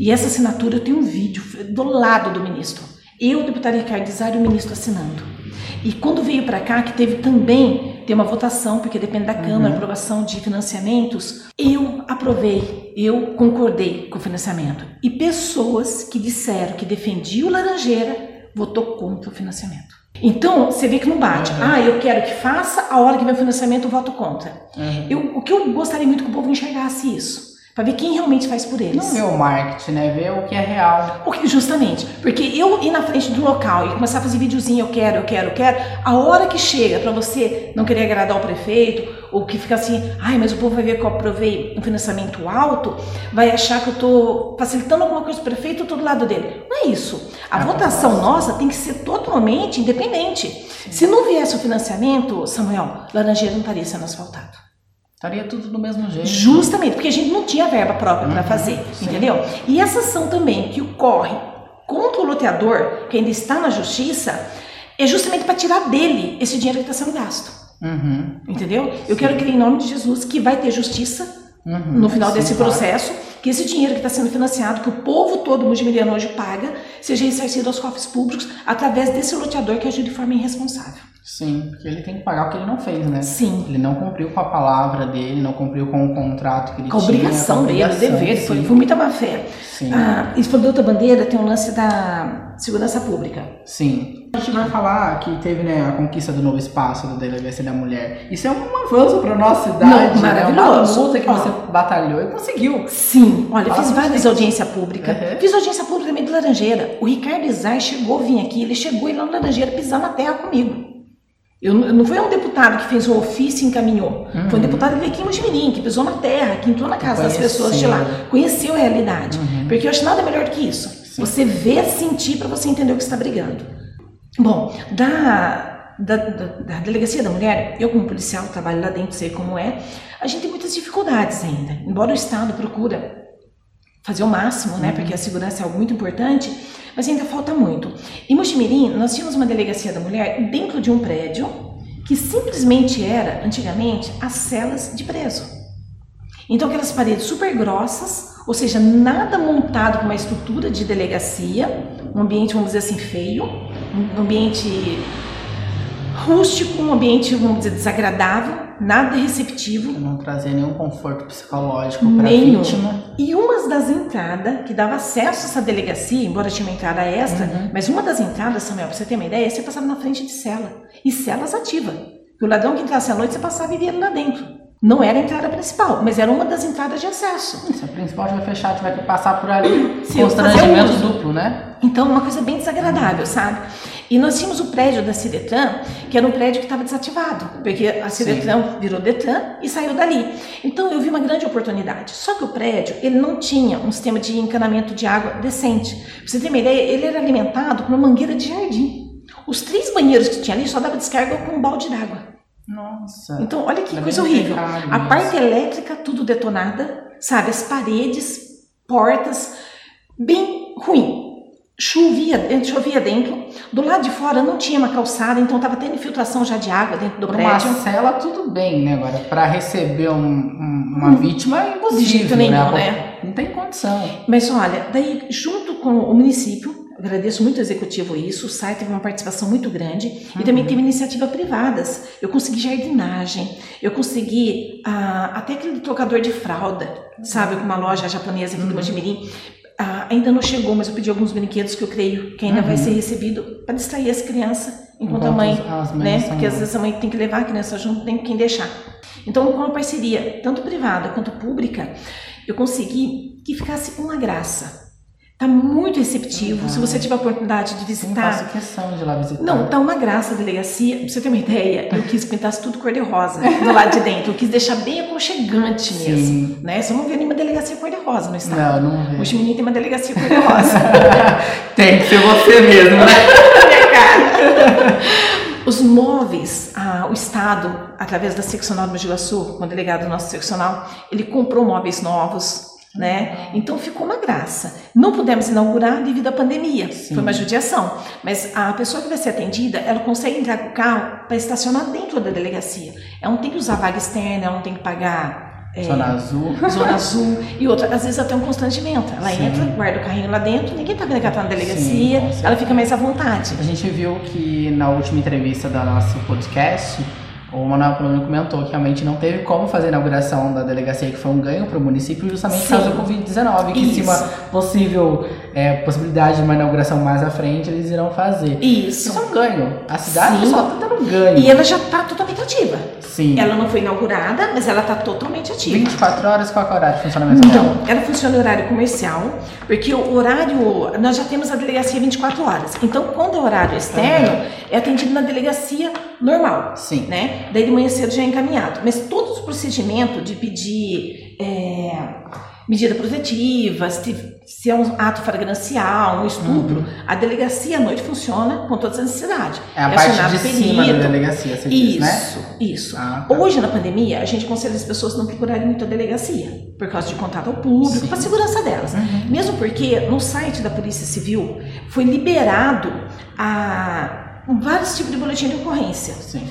E essa assinatura, eu tenho um vídeo do lado do ministro. Eu, o deputado Ricardo Izar e o ministro assinando. E quando veio para cá, que teve também ter uma votação, porque depende da Câmara, uhum. aprovação de financiamentos, eu aprovei, eu concordei com o financiamento. E pessoas que disseram que defendiam Laranjeira votou contra o financiamento. Então, você vê que não bate. Uhum. Ah, eu quero que faça, a hora que vem o financiamento eu voto contra. Uhum. Eu, o que eu gostaria muito que o povo enxergasse isso para ver quem realmente faz por eles. Não ver o marketing, né? Ver o que é real. O que, justamente. Porque eu ir na frente do local e começar a fazer videozinho, eu quero, eu quero, eu quero, a hora que chega para você não querer agradar o prefeito, ou que fica assim, ai, mas o povo vai ver que eu aprovei um financiamento alto, vai achar que eu estou facilitando alguma coisa para o prefeito, eu estou do lado dele. Não é isso. A votação nossa tem que ser totalmente independente. Sim. Se não viesse o financiamento, Samuel, Laranjeira não estaria sendo asfaltado. Estaria tudo do mesmo jeito. Justamente, porque a gente não tinha verba própria uhum, para fazer, sim. entendeu? E essa ação também que ocorre contra o loteador, que ainda está na justiça, é justamente para tirar dele esse dinheiro que está sendo gasto. Uhum. Entendeu? Eu sim. quero que, em nome de Jesus, que vai ter justiça uhum, no final sim, desse processo, claro. que esse dinheiro que está sendo financiado, que o povo todo mujimiliano hoje paga, seja ressarcido aos cofres públicos através desse loteador que agiu de forma irresponsável. Sim, porque ele tem que pagar o que ele não fez, né? Sim. Ele não cumpriu com a palavra dele, não cumpriu com o contrato que ele com a obrigação tinha. Obrigação dele, o dever, foi, foi muita má fé. Sim. Ah, isso foi outra bandeira, tem um lance da segurança pública. Sim. A gente vai falar que teve né, a conquista do novo espaço da Delegacia da Mulher. Isso é um avanço para nossa cidade. Não, maravilhoso. Né? Uma luta que você batalhou e conseguiu. Sim. Olha, Fala fiz várias audiências públicas. Uhum. Fiz audiência pública também de Laranjeira. O Ricardo Izar chegou, vir aqui, ele chegou e lá na Laranjeira pisar na terra comigo. Eu, não foi um deputado que fez um ofício e encaminhou. Uhum. Foi um deputado que veio aqui em Mojimirim, que pisou na terra, que entrou na casa das pessoas de lá, conheceu a realidade. Uhum. Porque eu acho nada melhor do que isso. Sim. Você vê, sentir para você entender o que está brigando. Bom, da, da, da, da, delegacia da mulher, eu como policial trabalho lá dentro, sei como é, a gente tem muitas dificuldades ainda. Embora o Estado procura fazer o máximo, né, uhum. porque a segurança é algo muito importante, mas ainda falta muito. Em Mochimirim, nós tínhamos uma delegacia da mulher dentro de um prédio que simplesmente era, antigamente, as celas de preso. Então, aquelas paredes super grossas, ou seja, nada montado com uma estrutura de delegacia, um ambiente, vamos dizer assim, feio, um ambiente rústico, um ambiente, vamos dizer, desagradável, nada receptivo. Não trazia nenhum conforto psicológico para a vítima. E uma das entradas que dava acesso a essa delegacia, embora tinha uma entrada extra, uhum. mas uma das entradas, Samuel, para você ter uma ideia, você passava na frente de cela. E celas ativa. O ladrão que entrasse à noite, você passava e via ele lá dentro. Não era a entrada principal, mas era uma das entradas de acesso. Se a principal vai fechar, tiver que passar por ali, Sim, constrangimento duplo, né? Então, uma coisa bem desagradável, sabe? E nós tínhamos o prédio da Ciretran, que era um prédio que estava desativado, porque a Ciretran Sim. virou Detran e saiu dali. Então, eu vi uma grande oportunidade. Só que o prédio, ele não tinha um sistema de encanamento de água decente. Pra você ter uma ideia, ele era alimentado por uma mangueira de jardim. Os três banheiros que tinha ali só dava descarga com um balde d'água. Nossa. Então, olha que coisa horrível. A parte elétrica, tudo detonada, sabe? As paredes, portas, bem ruim. Chovia dentro, chovia dentro. Do lado de fora não tinha uma calçada, então estava tendo infiltração já de água dentro do uma prédio. cela, tudo bem, né? Agora, para receber um- um- uma vítima é impossível, De jeito nenhum, né? né? Não tem condição. Mas olha, daí junto com o município, agradeço muito ao executivo isso, o site teve uma participação muito grande e também teve iniciativa privadas. Eu consegui jardinagem, eu consegui ah, até aquele trocador de fralda, sabe, com uma loja japonesa aqui do Mojimirim. Ah, ainda não chegou, mas eu pedi alguns brinquedos que eu creio que ainda vai ser recebido para distrair as crianças enquanto a Enquanto mãe, as mães né? Porque às vezes a mãe tem que levar a criança junto, tem quem deixar. Então, com uma parceria tanto privada quanto pública, eu consegui que ficasse uma graça. Tá muito receptivo. Se você tiver a oportunidade de Sim, faço visitar. questão de lá visitar. Não, tá uma graça a delegacia. Pra você ter uma ideia, eu quis pintar tudo cor-de-rosa do lado de dentro. Eu quis deixar bem aconchegante Sim. mesmo. Né? Você não vê nenhuma delegacia cor-de-rosa no estado. Não, não. Chiminim tem uma delegacia cor-de-rosa. Tem que ser você mesmo, né? cara. Os móveis, ah, o Estado, através da seccional do Mogi Guaçu, com o delegado do nosso seccional, ele comprou móveis novos, né? Então ficou uma graça. Não pudemos inaugurar devido à pandemia, Sim. foi uma judiação. Mas a pessoa que vai ser atendida, ela consegue entrar com o carro para estacionar dentro da delegacia. Ela não tem que usar vaga externa, ela não tem que pagar. é, Zona Azul. Zona Azul e outra, às vezes até um constrangimento. Ela Sim. entra, guarda o carrinho lá dentro, ninguém tá vendo que ela tá na Sim, delegacia, certeza. ela fica mais à vontade. A gente viu que na última entrevista da nosso podcast, o Manuel Colombo comentou que realmente não teve como fazer a inauguração da delegacia, que foi um ganho para o município, justamente por causa do Covid-19, que se uma possível é, possibilidade de uma inauguração mais à frente, eles irão fazer. Isso. Isso é um ganho. A cidade Sim. só tá dando ganho. E ela já está totalmente ativa. Sim. Ela não foi inaugurada, mas ela está totalmente ativa. 24 horas, qual que é o horário de funcionamento dela? Então, ela funciona em horário comercial, porque o horário. Nós já temos a delegacia 24 horas. Então, quando é horário externo, é atendido na delegacia normal. Sim. Né? Daí de manhã cedo já é encaminhado. Mas todos os procedimentos de pedir é, medida protetiva, se, se é um ato flagrancial, um estupro, a delegacia à noite funciona com todas as necessidades. Uhum. É a parte acionado de cima da perito. delegacia, você diz, Isso, né? isso. Ah, tá. Hoje, na pandemia, a gente aconselha as pessoas não procurarem muito a delegacia, por causa de contato ao público, para a segurança delas. Mesmo porque no site da Polícia Civil foi liberado a vários tipos de boletim de ocorrência. Sim.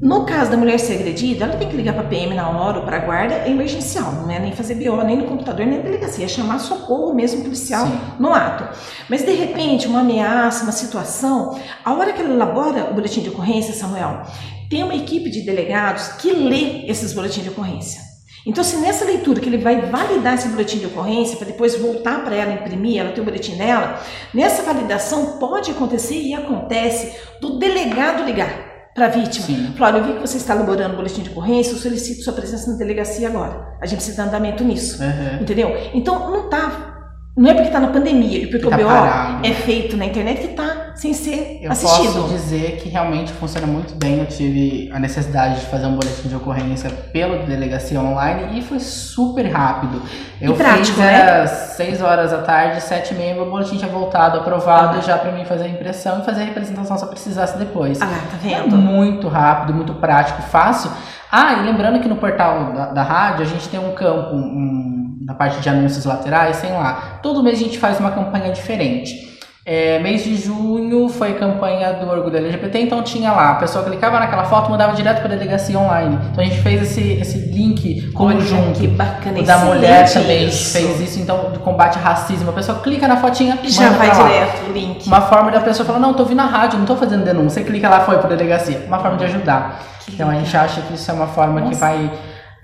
No caso da mulher ser agredida, ela tem que ligar para a PM na hora ou para a guarda, é emergencial, não é nem fazer BO, nem no computador, nem na delegacia, é chamar socorro mesmo policial Sim. no ato. Mas de repente, uma ameaça, uma situação, a hora que ela elabora o boletim de ocorrência, Samuel, tem uma equipe de delegados que lê esses boletins de ocorrência. Então, se nessa leitura que ele vai validar esse boletim de ocorrência, para depois voltar para ela imprimir, ela ter o boletim dela, nessa validação pode acontecer e acontece do delegado ligar para a vítima. Sim. Olha, eu vi que você está elaborando o boletim de ocorrência, eu solicito sua presença na delegacia agora. A gente precisa dar andamento nisso. Uhum. Entendeu? Então, não tá. Não é porque está na pandemia e porque Tá o BO parado. é feito na internet que está sem ser Eu assistido. posso dizer que realmente funciona muito bem. Eu tive a necessidade de fazer um boletim de ocorrência pela delegacia online e foi super rápido. Eu prático, fiz né? era 6 horas da tarde, 7 e meia, meu boletim tinha voltado, aprovado Ah. já para mim fazer a impressão e fazer a representação se eu precisasse depois. Ah tá É vendo? muito rápido, muito prático, fácil. Ah, e lembrando que no portal da, da rádio a gente tem um campo, um, na parte de anúncios laterais, tem lá. Todo mês a gente faz uma campanha diferente. É, mês de junho foi a campanha do Orgulho LGBT, então tinha lá, a pessoa clicava naquela foto mandava direto para a delegacia online. Então a gente fez esse, esse link Olha conjunto. que bacana. O da mulher também a isso. fez isso, então, do combate ao racismo. A pessoa clica na fotinha e Já vai direto o link. Uma forma da pessoa falar, não, tô vindo na rádio, não tô fazendo denúncia. Você clica lá, foi pra delegacia. Uma forma de ajudar. Que então a gente acha que isso é uma forma que Nossa. vai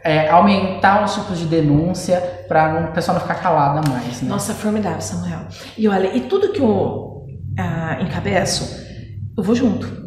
é, aumentar os tipos de denúncia pra não, a pessoa não ficar calada mais, né? Nossa, formidável, Samuel. E olha, e tudo que eu ah, encabeço, eu vou junto.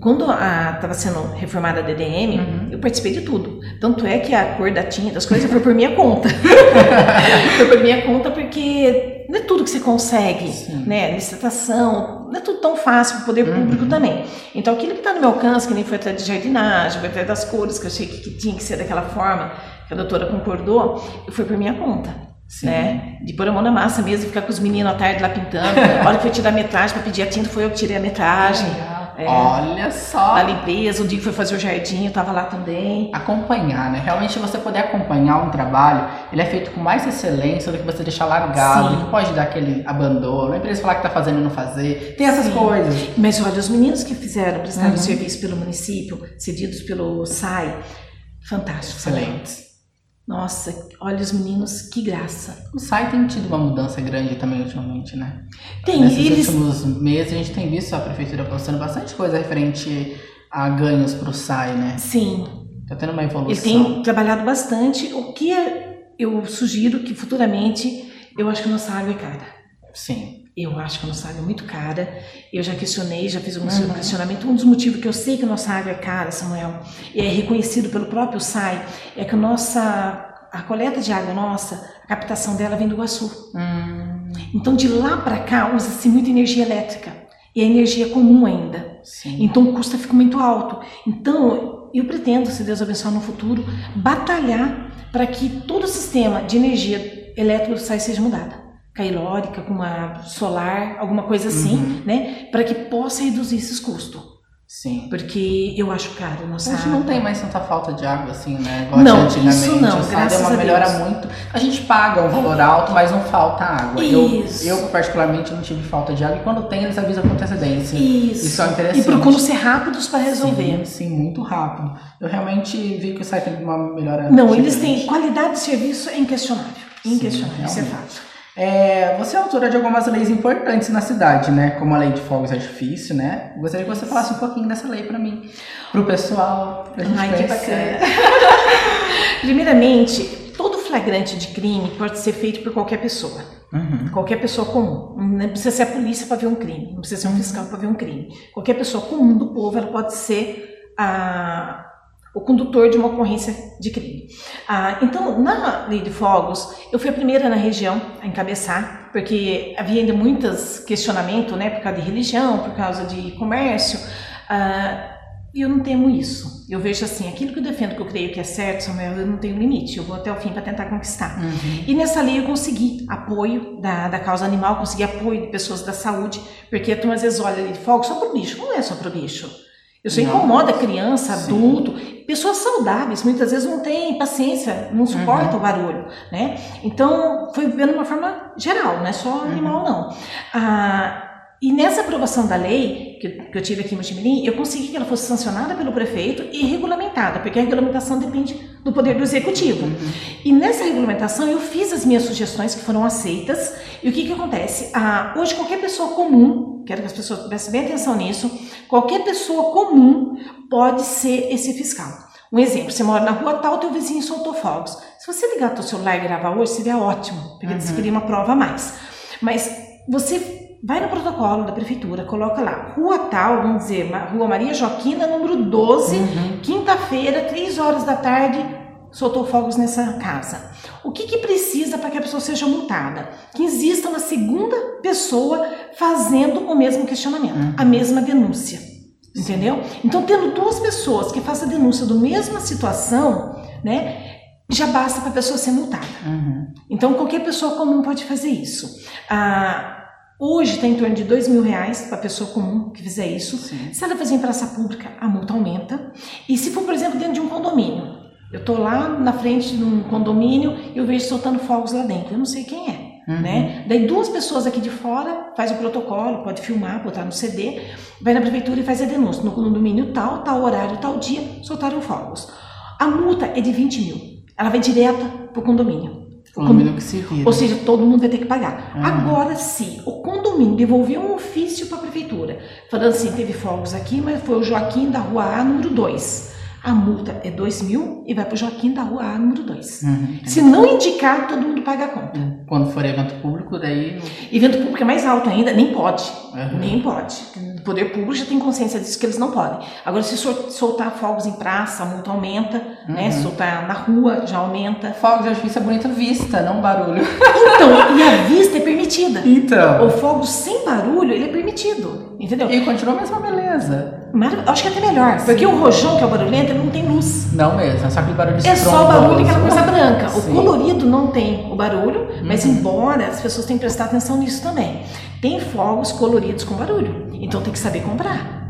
Quando estava sendo reformada a DDM, Uhum. eu participei de tudo. Tanto é que a cor da tinta, as coisas foi por minha conta. foi por minha conta porque não é tudo que você consegue, Sim. né? Licitação, não é tudo tão fácil para o poder público também. Então aquilo que está no meu alcance, que nem foi atrás de jardinagem, foi atrás das cores, que eu achei que, que tinha que ser daquela forma, que a doutora concordou, foi por minha conta. Sim. né? De pôr a mão na massa mesmo, ficar com os meninos à tarde lá pintando. A hora que foi tirar a metragem para pedir a tinta, foi eu que tirei a metragem. É, Olha só! A limpeza, o dia que foi fazer o jardim, eu tava lá também. Acompanhar, né? Realmente você poder acompanhar um trabalho, ele é feito com mais excelência do que você deixar largado, Sim. que pode dar aquele abandono, a empresa falar que tá fazendo e não fazer. Tem essas Sim. coisas. Mas olha, os meninos que fizeram, prestaram uhum. serviço pelo município, cedidos pelo SAI, fantásticos. Excelentes. Nossa, olha os meninos, que graça. O SAI tem tido uma mudança grande também ultimamente, né? Tem, Nesses eles... últimos meses a gente tem visto a prefeitura postando bastante coisa referente a ganhos para o SAI, né? Sim. Tá tendo uma evolução. Ele tem trabalhado bastante. O que eu sugiro que futuramente eu acho que a nossa água é cara. Sim. Eu acho que a nossa água é muito cara. Eu já questionei, já fiz um uhum. questionamento. Um dos motivos que eu sei que a nossa água é cara, Samuel, e é reconhecido pelo próprio SAI, é que a nossa a coleta de água nossa, a captação dela vem do Iguaçu. Uhum. Então de lá para cá usa-se muita energia elétrica e a energia é comum ainda. Sim. Então o custo fica muito alto. Então eu pretendo, se Deus abençoar no futuro, batalhar para que todo o sistema de energia elétrica do SAI seja mudado cailórica, com uma solar, alguma coisa assim, uhum. né? Para que possa reduzir esses custos. Sim. Porque eu acho caro, não sabe? A gente não tem mais tanta falta de água assim, né? Igual não, isso não, graças uma a melhora muito. A gente paga um valor alto, mas não falta água. Isso. Eu, eu, particularmente, não tive falta de água. E quando tem, eles avisam com antecedência. Isso. Isso é interessante. E procuram ser rápidos para resolver. Sim, sim, muito rápido. Eu realmente vi que o site tem uma melhora. Não, eles têm... Qualidade de serviço é inquestionável. Inquestionável, isso é fato. É, você é autora de algumas leis importantes na cidade, né? Como a lei de fogos de artifício, né? Gostaria que você falasse um pouquinho dessa lei para mim, para o pessoal, para a gente Ai, conhecer. Primeiramente, todo flagrante de crime pode ser feito por qualquer pessoa. Uhum. Qualquer pessoa comum. Não precisa ser a polícia para ver um crime, não precisa ser um uhum. fiscal para ver um crime. Qualquer pessoa comum do povo, ela pode ser a o condutor de uma ocorrência de crime. Ah, então, na lei de fogos, eu fui a primeira na região a encabeçar, porque havia ainda muitos questionamentos, né, por causa de religião, por causa de comércio, ah, e eu não temo isso. Eu vejo assim, aquilo que eu defendo, que eu creio que é certo, Samuel, eu não tenho limite, eu vou até o fim para tentar conquistar. Uhum. E nessa lei eu consegui apoio da, da causa animal, consegui apoio de pessoas da saúde, porque a turma às vezes olha ali de fogo só para o bicho, não é só para o bicho. Isso incomoda criança, adulto, Sim. pessoas saudáveis, muitas vezes não têm paciência, não suportam uhum. o barulho, né? Então, foi vendo de uma forma geral, não é só uhum. animal, uhum. não. Ah, e nessa aprovação da lei, que, que eu tive aqui em Mojimirim, eu consegui que ela fosse sancionada pelo prefeito e regulamentada, porque a regulamentação depende do poder do executivo. Uhum. E nessa regulamentação eu fiz as minhas sugestões que foram aceitas. E o que, que acontece? Ah, hoje qualquer pessoa comum, quero que as pessoas prestem bem atenção nisso, qualquer pessoa comum pode ser esse fiscal. Um exemplo, você mora na rua tal, teu vizinho soltou fogos. Se você ligar teu celular e gravar hoje, seria ótimo, porque uhum. você queria uma prova a mais. Mas você vai no protocolo da prefeitura, coloca lá, rua tal, vamos dizer, Rua Maria Joaquina, número 12, uhum. quinta-feira, 3 horas da tarde, soltou fogos nessa casa. O que, que precisa para que a pessoa seja multada? Que exista uma segunda pessoa fazendo o mesmo questionamento, uhum. a mesma denúncia. Entendeu? Então, tendo duas pessoas que façam a denúncia da mesma situação, né, já basta para a pessoa ser multada. Uhum. Então, qualquer pessoa comum pode fazer isso. Ah, Hoje está em torno de dois mil reais para a pessoa comum que fizer isso. Sim. Se ela fazer em praça pública, a multa aumenta. E se for, por exemplo, dentro de um condomínio, eu estou lá na frente de um condomínio e eu vejo soltando fogos lá dentro, eu não sei quem é. Uhum. Né? Daí duas pessoas aqui de fora faz o protocolo, pode filmar, botar no CD, vai na prefeitura e faz a denúncia. No condomínio tal, tal horário, tal dia, soltaram fogos. A multa é de 20 mil. Ela vai direto para o condomínio. O condomínio que se vira. Ou seja, todo mundo vai ter que pagar. Uhum. Agora, se o condomínio devolver um ofício para a prefeitura, falando assim, teve fogos aqui, mas foi o Joaquim da Rua A, número 2 a multa é 2 mil e vai para o Joaquim da Rua A, número 2. Uhum, Se não indicar, todo mundo paga a conta. Quando for evento público, daí. Evento público é mais alto ainda, nem pode. Uhum. Nem pode. O poder público já tem consciência disso que eles não podem. Agora, se soltar fogos em praça, a multa aumenta, né? uhum. né? Soltar na rua já aumenta. Fogos de artifício é bonita vista, não barulho. Então, e a vista é permitida. Então. O fogo sem barulho, ele é permitido. Entendeu? E continua a mesma beleza. Marav- Acho que é até melhor, porque o rojão, que é o barulhento, ele não tem luz. Não mesmo, é só aquele barulho É só o barulho e aquela coisa branca. O Sim. Uhum. colorido não tem o barulho, mas embora as pessoas tenham que prestar atenção nisso também. Tem fogos coloridos com barulho, então tem que saber comprar.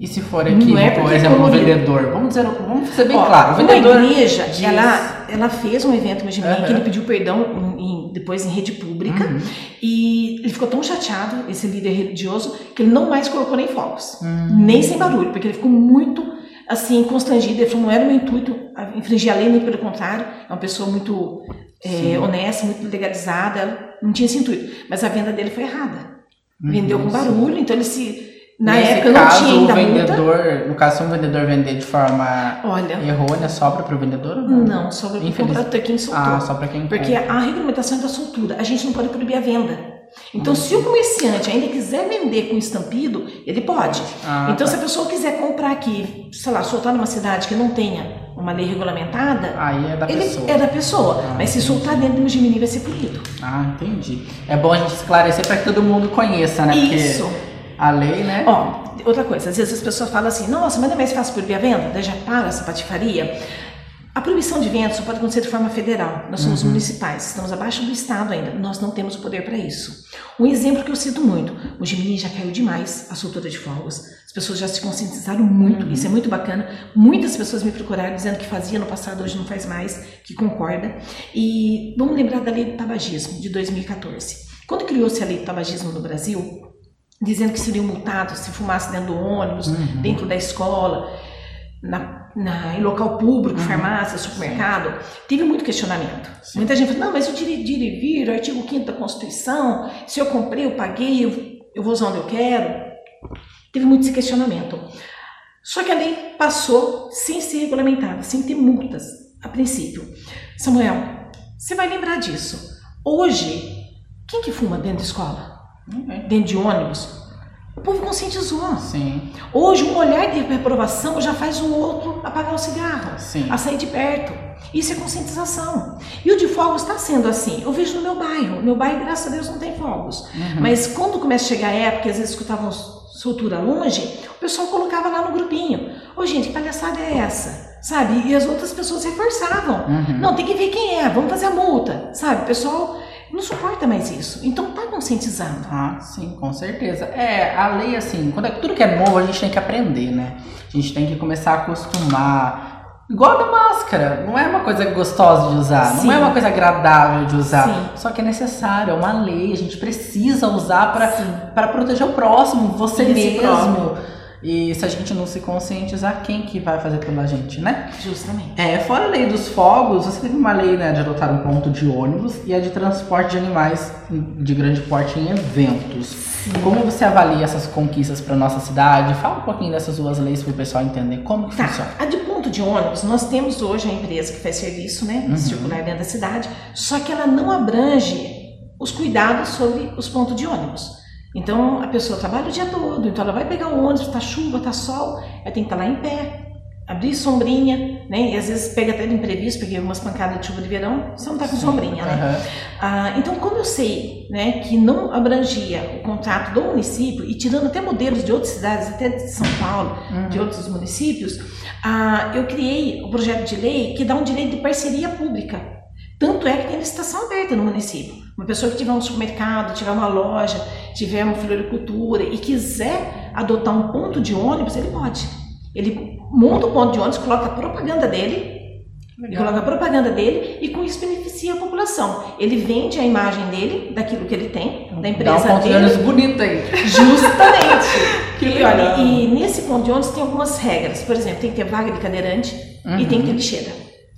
E se for Não aqui, é por exemplo, um vendedor, vamos dizer, vamos ser bem Ó, claro, o vendedor Uma igreja, diz- ela, ela fez um evento no Gemini Aham. que ele pediu perdão em- depois em rede pública Uhum. e ele ficou tão chateado, esse líder religioso, que ele não mais colocou nem fogos, Hum. nem sem barulho, porque ele ficou muito assim constrangido. Ele falou: não era o meu intuito infringir a lei, muito pelo contrário, é uma pessoa muito é, honesta, muito legalizada, não tinha esse intuito. Mas a venda dele foi errada. Uhum, Vendeu com sim. barulho, então ele se. Na Nesse época caso, não tinha ainda o multa. vendedor, no caso, se um vendedor vender de forma Olha, errônea, sobra para o vendedor ou não, sobre o Infeliz- contrato quem soltou. Ah, só para quem Porque compra. a regulamentação é da soltura, a gente não pode proibir a venda. Então, se o comerciante ainda quiser vender com estampido, ele pode. Ah, então, tá. se a pessoa quiser comprar aqui, sei lá, soltar numa cidade que não tenha uma lei regulamentada, Aí é da ele pessoa. é da pessoa. Ah, Mas se soltar dentro do Gemini vai ser punido. Ah, entendi. É bom a gente esclarecer para que todo mundo conheça, né? Isso. Porque a lei, né? Ó, outra coisa, às vezes as pessoas falam assim, nossa, mas não é mais fácil proibir a venda? Daí já para essa patifaria. A proibição de venda só pode acontecer de forma federal. Nós somos municipais, estamos abaixo do Estado ainda. Nós não temos o poder para isso. Um exemplo que eu cito muito: o Gemini já caiu demais a soltura de fogos. As pessoas já se conscientizaram muito, isso é muito bacana. Muitas pessoas me procuraram dizendo que fazia no passado, hoje não faz mais, que concorda. E vamos lembrar da lei do tabagismo de 2014. Quando criou-se a lei do tabagismo no Brasil, dizendo que seriam multados se fumasse dentro do ônibus, Uhum. dentro da escola, na, na- em local público, farmácia, supermercado, teve muito questionamento. Uhum. Sim. Muita gente falou, não, mas o direito de ir e vir, o artigo 5 da Constituição, se eu comprei, eu paguei, eu, eu vou usar onde eu quero. Teve muito esse questionamento. Só que a lei passou sem ser regulamentada, sem ter multas, a princípio. Samuel, você vai lembrar disso. Hoje, quem que fuma dentro da escola? Ok. Dentro de ônibus? O povo conscientizou. Sim, Hoje, um olhar de reprovação já faz o outro apagar o cigarro, sim. a sair de perto. Isso é conscientização. E o de fogos está sendo assim. Eu vejo no meu bairro. Meu bairro, graças a Deus, não tem fogos. Uhum. Mas quando começa a chegar a época, às vezes escutavam soltura longe, o pessoal colocava lá no grupinho. Ô, gente, que palhaçada é essa? Sabe? E as outras pessoas reforçavam. Uhum. Não, tem que ver quem é, vamos fazer a multa. Sabe? O pessoal não suporta mais isso. Então tá conscientizando. Ah, sim, com certeza. É, a lei, assim, quando é, tudo que é novo, a gente tem que aprender, né? A gente tem que começar a acostumar. Igual a máscara, não é uma coisa gostosa de usar, Sim. não é uma coisa agradável de usar. Sim. Só que é necessário, é uma lei, a gente precisa usar para proteger o próximo, você mesmo. E se a gente não se conscientizar, quem que vai fazer pela gente, né? Justamente. É, fora a lei dos fogos, você teve uma lei né, de adotar um ponto de ônibus e a de transporte de animais de grande porte em eventos. Como você avalia essas conquistas para nossa cidade? Fala um pouquinho dessas duas leis para o pessoal entender como que Tá, funciona. a de ponto de ônibus, nós temos hoje a empresa que faz serviço, né, Uhum. circular dentro da cidade, só que ela não abrange os cuidados sobre os pontos de ônibus. Então, a pessoa trabalha o dia todo, então ela vai pegar o ônibus, tá chuva, tá sol, ela tem que estar lá em pé, abrir sombrinha, né, e às vezes pega até de imprevisto, peguei umas pancadas de chuva de verão, você não tá com sombrinha, né. Aham. Ah, então, como eu sei né, que não abrangia o contrato do município, e tirando até modelos de outras cidades, até de São Paulo, Uhum. de outros municípios, ah, eu criei o projeto de lei que dá um direito de parceria pública. Tanto é que tem licitação aberta no município. Uma pessoa que tiver um supermercado, tiver uma loja, tiver uma floricultura e quiser adotar um ponto de ônibus, ele pode. Ele monta o ponto de ônibus, coloca a propaganda dele, ele coloca a propaganda dele e com isso beneficia a população. Ele vende a imagem dele, daquilo que ele tem, da Dá um empresa ponto de dele. ônibus bonito aí. Justamente. Que e, olha, e nesse ponto de ônibus tem algumas regras. Por exemplo, tem que ter vaga de cadeirante e Uhum. tem que ter lixeira.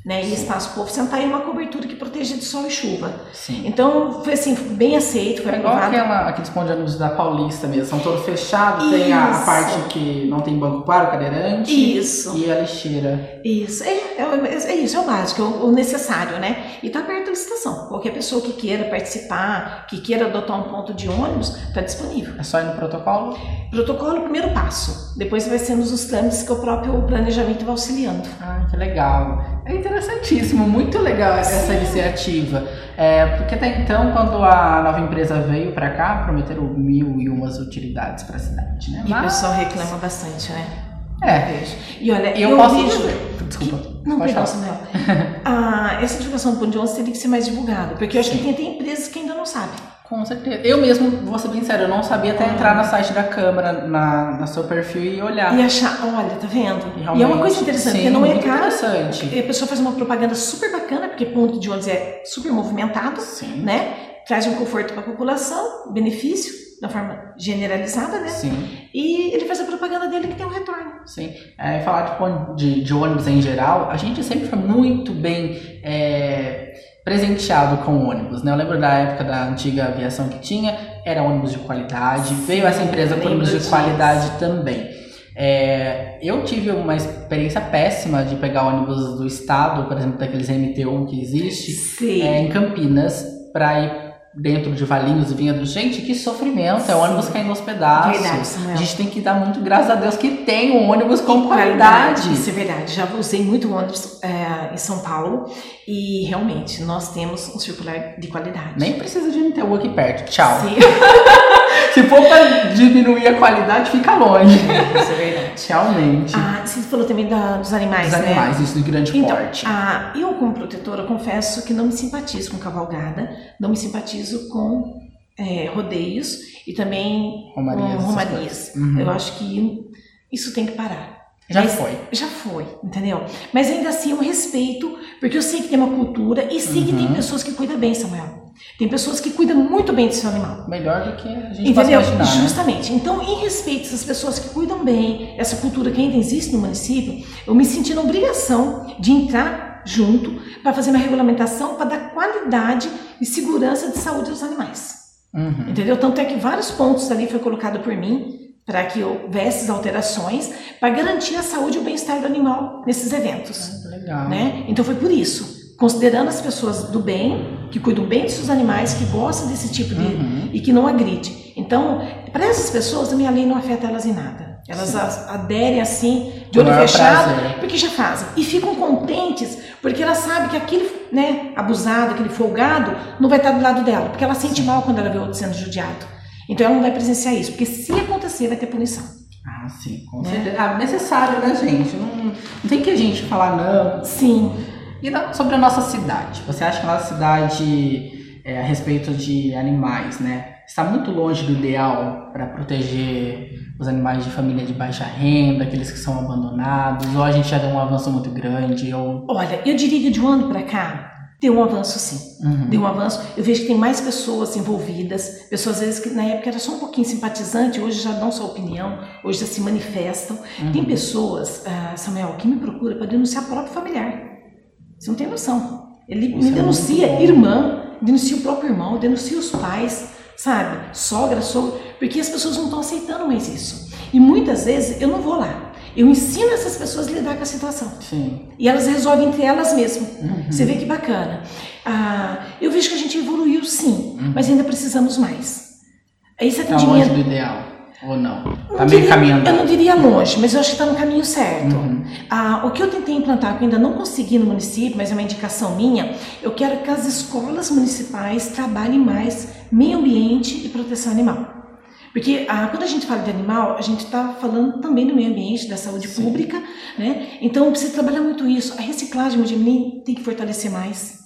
Né? E espaço povo sentar e uma cobertura que proteja de sol e chuva. Sim. Então, foi assim, bem aceito, foi É igual aprovado. aquela, aqueles pontos de ônibus da Paulista mesmo, são todos fechados, tem a, parte que não tem banco para o cadeirante Isso. e a lixeira. Isso. É, É, é, é isso, é o básico, é o, o necessário, né? E tá perto da estação. Qualquer pessoa que queira participar, que queira adotar um ponto de ônibus, está disponível. É só ir no protocolo? Protocolo, primeiro passo. Depois vai sendo os trâmites que o próprio planejamento vai auxiliando. Ah, que legal. É interessantíssimo, muito legal essa Sim. iniciativa. É, porque até então, quando a nova empresa veio para cá, prometeram mil e umas utilidades para a cidade, né? E Mas... o pessoal reclama bastante, né? É. E olha, eu, eu posso vejo... Desculpa. Que... Não, perdão, Samuel. ah, essa divulgação do Pão de Onça teria que ser mais divulgada, porque eu acho Sim. que tem até empresas que ainda não sabem. Com certeza. Eu mesmo, vou ser bem sério, eu não sabia até entrar no site da Câmara, na, no seu perfil e olhar. E achar, olha, tá vendo? E, e é uma coisa interessante, sim, porque não é caro. Interessante. A pessoa faz uma propaganda super bacana, porque ponto de ônibus é super movimentado, sim. né? Traz um conforto para a população, benefício, da forma generalizada, né? Sim. E ele faz a propaganda dele que tem um retorno. Sim. É, falar de, de, de ônibus em geral, a gente sempre foi muito bem. É presenteado com ônibus, né? Eu lembro da época da antiga aviação que tinha, era ônibus de qualidade, Sim, veio essa empresa com ônibus de qualidade também. É, eu tive uma experiência péssima de pegar ônibus do estado, por exemplo, daqueles MT1 que existe, é, em Campinas, para ir dentro de Valinhos e Vinhedos. Gente, que sofrimento, Sim. é ônibus caindo aos pedaços. Verdade. A gente tem que dar muito graças a Deus que tem um ônibus com qualidade. Isso é verdade. Já usei muito ônibus é, em São Paulo e realmente nós temos um circular de qualidade. Nem precisa de MTU aqui perto. Tchau. Sim. Se for para diminuir a qualidade, fica longe. Isso é verdade. Realmente. Ah, você falou também da, dos animais, dos né? animais, isso de grande então, porte. Ah, eu, como protetora, confesso que não me simpatizo com cavalgada, não me simpatizo com é, rodeios e também romarias, com romarias. Uhum. Eu acho que isso tem que parar. Já Mas, foi. Já foi, entendeu? Mas ainda assim eu respeito, porque eu sei que tem uma cultura e sei uhum. que tem uhum. pessoas que cuidam bem, Samuel. Tem pessoas que cuidam muito bem do seu animal. Melhor do que a gente Entendeu? imaginar, né? Justamente. Né? Então, em respeito essas pessoas que cuidam bem, essa cultura que ainda existe no município, eu me senti na obrigação de entrar junto para fazer uma regulamentação para dar qualidade e segurança de saúde aos animais. Uhum. Entendeu? Tanto é que vários pontos ali foi colocado por mim para que houvesse alterações para garantir a saúde e o bem-estar do animal nesses eventos. Ah, legal. Né? Então foi por isso, considerando as pessoas do bem, que cuidam bem dos seus animais, que gostam desse tipo de uhum. e que não agride. Então, para essas pessoas, a minha lei não afeta elas em nada. Elas Sim. aderem assim, de olho fechado, prazer. porque já fazem. E ficam contentes, porque elas sabem que aquele né, abusado, aquele folgado, não vai estar do lado dela, porque ela sente mal quando ela vê outro sendo judiado. Então ela não vai presenciar isso, porque se acontecer, vai ter punição. Ah, sim, com né? certeza. Ah, necessário, né, gente? Não, não tem que a gente falar não. Sim. E sobre a nossa cidade? Você acha que a nossa cidade, é, a respeito de animais, né, está muito longe do ideal para proteger os animais de família de baixa renda, aqueles que são abandonados, ou a gente já deu um avanço muito grande? Ou... Olha, eu diria que de um ano para cá, Deu um avanço, sim. Uhum. Deu um avanço. Eu vejo que tem mais pessoas envolvidas, pessoas às vezes que na época era só um pouquinho simpatizante, hoje já dão sua opinião, hoje já se manifestam. Uhum. Tem pessoas, uh, Samuel, que me procura para denunciar o próprio familiar. Você não tem noção. Ele Isso me é denuncia é irmã, denuncia o próprio irmão, denuncia os pais, sabe? Sogra, sogra, porque as pessoas não estão aceitando mais isso. E muitas vezes eu não vou lá. Eu ensino essas pessoas a lidar com a situação. Sim. E elas resolvem entre elas mesmas. Uhum. Você vê que bacana. Ah, eu vejo que a gente evoluiu sim, uhum. mas ainda precisamos mais. Esse atendimento. Tá longe do ideal. Ou não? Está meio caminhando. Eu não diria longe, mas eu acho que está no caminho certo. Uhum. Ah, o que eu tentei implantar, que eu ainda não consegui no município, mas é uma indicação minha, eu quero que as escolas municipais trabalhem mais meio ambiente e proteção animal. Porque ah, quando a gente fala de animal, a gente está falando também do meio ambiente, da saúde Sim. pública, né? Então precisa trabalhar muito isso. A reciclagem, Mudimini, tem que fortalecer mais.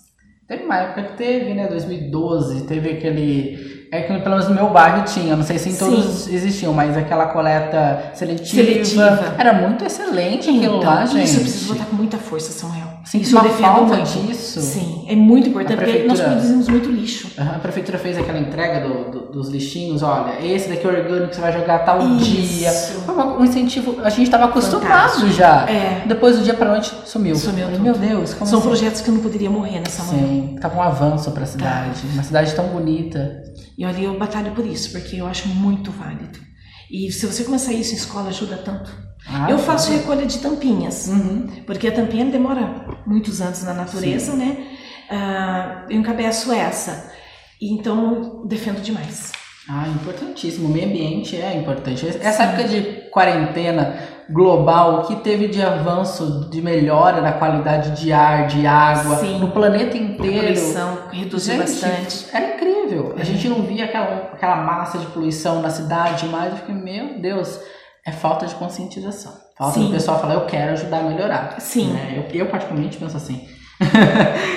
Teve uma época que teve, né? 2012, teve aquele é que pelo menos no meu bairro tinha, não sei se em todos Sim. existiam, mas aquela coleta seletiva, seletiva. era muito excelente aquilo então, lá, gente. Isso precisa botar com muita força, Samuel. Sim, isso uma falta muito. disso. Sim, é muito importante, porque nós produzimos muito lixo. A prefeitura fez aquela entrega do, do, dos lixinhos, olha, esse daqui é orgânico, você vai jogar tal isso. dia. Foi um incentivo, a gente estava acostumado Fantástico. já. É. Depois do dia para noite sumiu. Sumiu tudo. Meu Deus, como São assim? projetos que eu não poderia morrer nessa manhã. Sim, tava um avanço para a cidade, tá. uma cidade tão bonita. E olha, eu batalho por isso, porque eu acho muito válido. E se você começar isso em escola, ajuda tanto. Ah, eu faço sim. recolha de tampinhas, Uhum. porque a tampinha demora muitos anos na natureza, né? Ah, eu encabeço essa. E Então, defendo demais. Ah, importantíssimo. O meio ambiente é importante. Essa época de quarentena global, o que teve de avanço, de melhora da qualidade de ar, de água, Sim. no planeta A inteiro. poluição reduziu Gente, bastante. Era incrível. A É. gente não via aquela, aquela massa de poluição na cidade mais. Eu fiquei, meu Deus, é falta de conscientização. Falta Sim. do pessoal falar, eu quero ajudar a melhorar. Sim. Né? Eu, eu, particularmente, penso assim.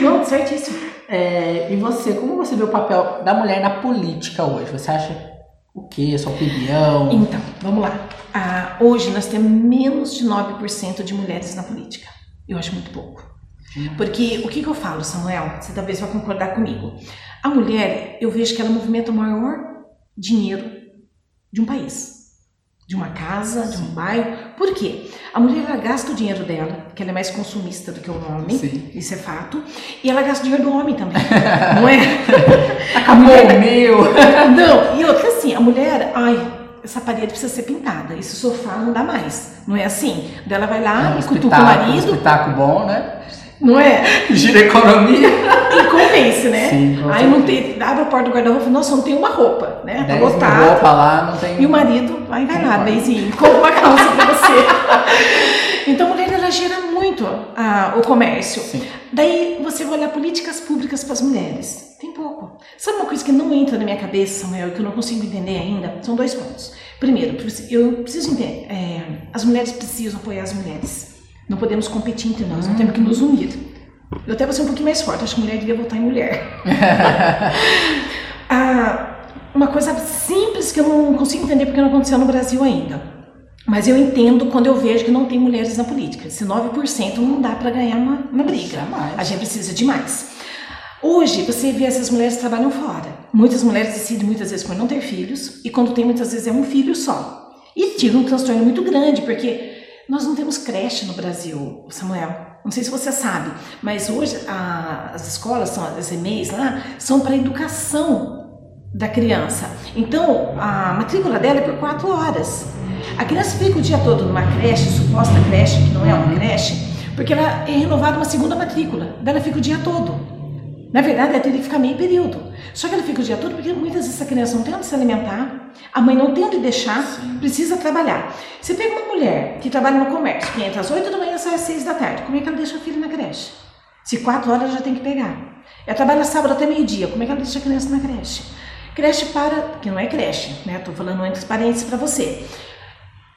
Não, certíssimo. É, e você, como você vê o papel da mulher na política hoje? Você acha o quê? A sua opinião? Então, vamos lá. Ah, hoje nós temos menos de 9% de mulheres na política. Eu acho muito pouco. Porque o que, que eu falo, Samuel? Você talvez vai concordar comigo. A mulher, eu vejo que ela movimenta o maior dinheiro de um país. De uma casa, de um bairro. Por quê? A mulher ela gasta o dinheiro dela, que ela é mais consumista do que o homem. Sim. Isso é fato. E ela gasta o dinheiro do homem também. não é? Acabou o meu! Não, e outra assim, a mulher, ai, essa parede precisa ser pintada, esse sofá não dá mais. Não é assim? Daí ela vai lá um e cutuca o espetáculo, um marido, espetáculo bom, né? não é? Gira economia. Né? Sim, Aí não tem, abre a porta do guarda-roupa e nossa, não tem uma roupa, né? Tá 10 mil lotado. roupa lá, não tem... E o marido vai vai lá, Concordo. Beizinho, compra uma calça pra você. Então a mulher ela gera muito ah, o comércio. Sim. Daí você vai olhar políticas públicas para as mulheres. Tem pouco. Sabe uma coisa que não entra na minha cabeça, Samuel, que eu não consigo entender ainda? São dois pontos. Primeiro, eu preciso entender, é, as mulheres precisam apoiar as mulheres. Não podemos competir entre nós, nós temos que nos unir. Eu até vou ser um pouquinho mais forte, acho que mulher devia votar em mulher. Ah, uma coisa simples que eu não consigo entender porque não aconteceu no Brasil ainda. Mas eu entendo quando eu vejo que não tem mulheres na política. Esse 9% não dá para ganhar uma, uma briga. Jamais. A gente precisa de mais. Hoje, você vê essas mulheres que trabalham fora. Muitas mulheres decidem muitas vezes por não ter filhos, e quando tem, muitas vezes é um filho só. E tira um transtorno muito grande, porque nós não temos creche no Brasil, Samuel. Não sei se você sabe, mas hoje a- as escolas, são, as EMEIs lá, são para educação da criança. Então, a matrícula dela é por quatro horas. A criança fica o dia todo numa creche, suposta creche, que não é uma creche, porque ela é renovada uma segunda matrícula. Daí ela fica o dia todo. Na verdade, ela teria que ficar meio período. Só que ela fica o dia todo porque muitas vezes essa criança não tem onde se alimentar, a mãe não tem onde deixar, precisa trabalhar. Você pega uma mulher que trabalha no comércio, que entra às 8 da manhã e sai às 6 da tarde, como é que ela deixa o filho na creche? Se 4 horas ela já tem que pegar. Ela trabalha sábado até meio-dia, como é que ela deixa a criança na creche? Creche para, que não é creche, né? Tô falando entre parênteses para você.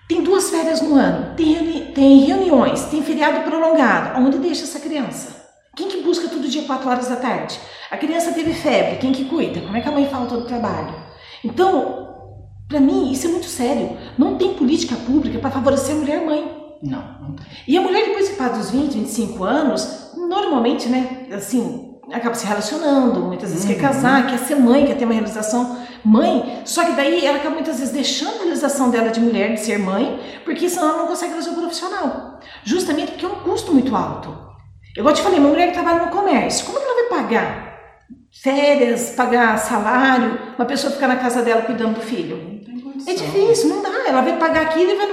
Tem duas férias no ano, tem, reuni tem reuniões, tem feriado prolongado. Onde deixa essa criança? Quem que busca todo dia 4 horas da tarde? A criança teve febre, quem que cuida? Como é que a mãe falta do trabalho? Então, para mim, isso é muito sério. Não tem política pública para favorecer a mulher mãe. Não, não tem. E a mulher, depois que passa dos 20, 25 anos, normalmente, né, assim, acaba se relacionando, muitas vezes quer Uhum. casar, quer ser mãe, quer ter uma realização mãe, só que daí ela acaba muitas vezes deixando a realização dela de mulher, de ser mãe, porque senão ela não consegue fazer o profissional. Justamente porque é um custo muito alto. Eu igual eu te falei, uma mulher que trabalha no comércio, como que ela vai pagar férias, pagar salário, uma pessoa ficar na casa dela cuidando do filho? É difícil, não dá. Ela vai pagar aquilo e vai,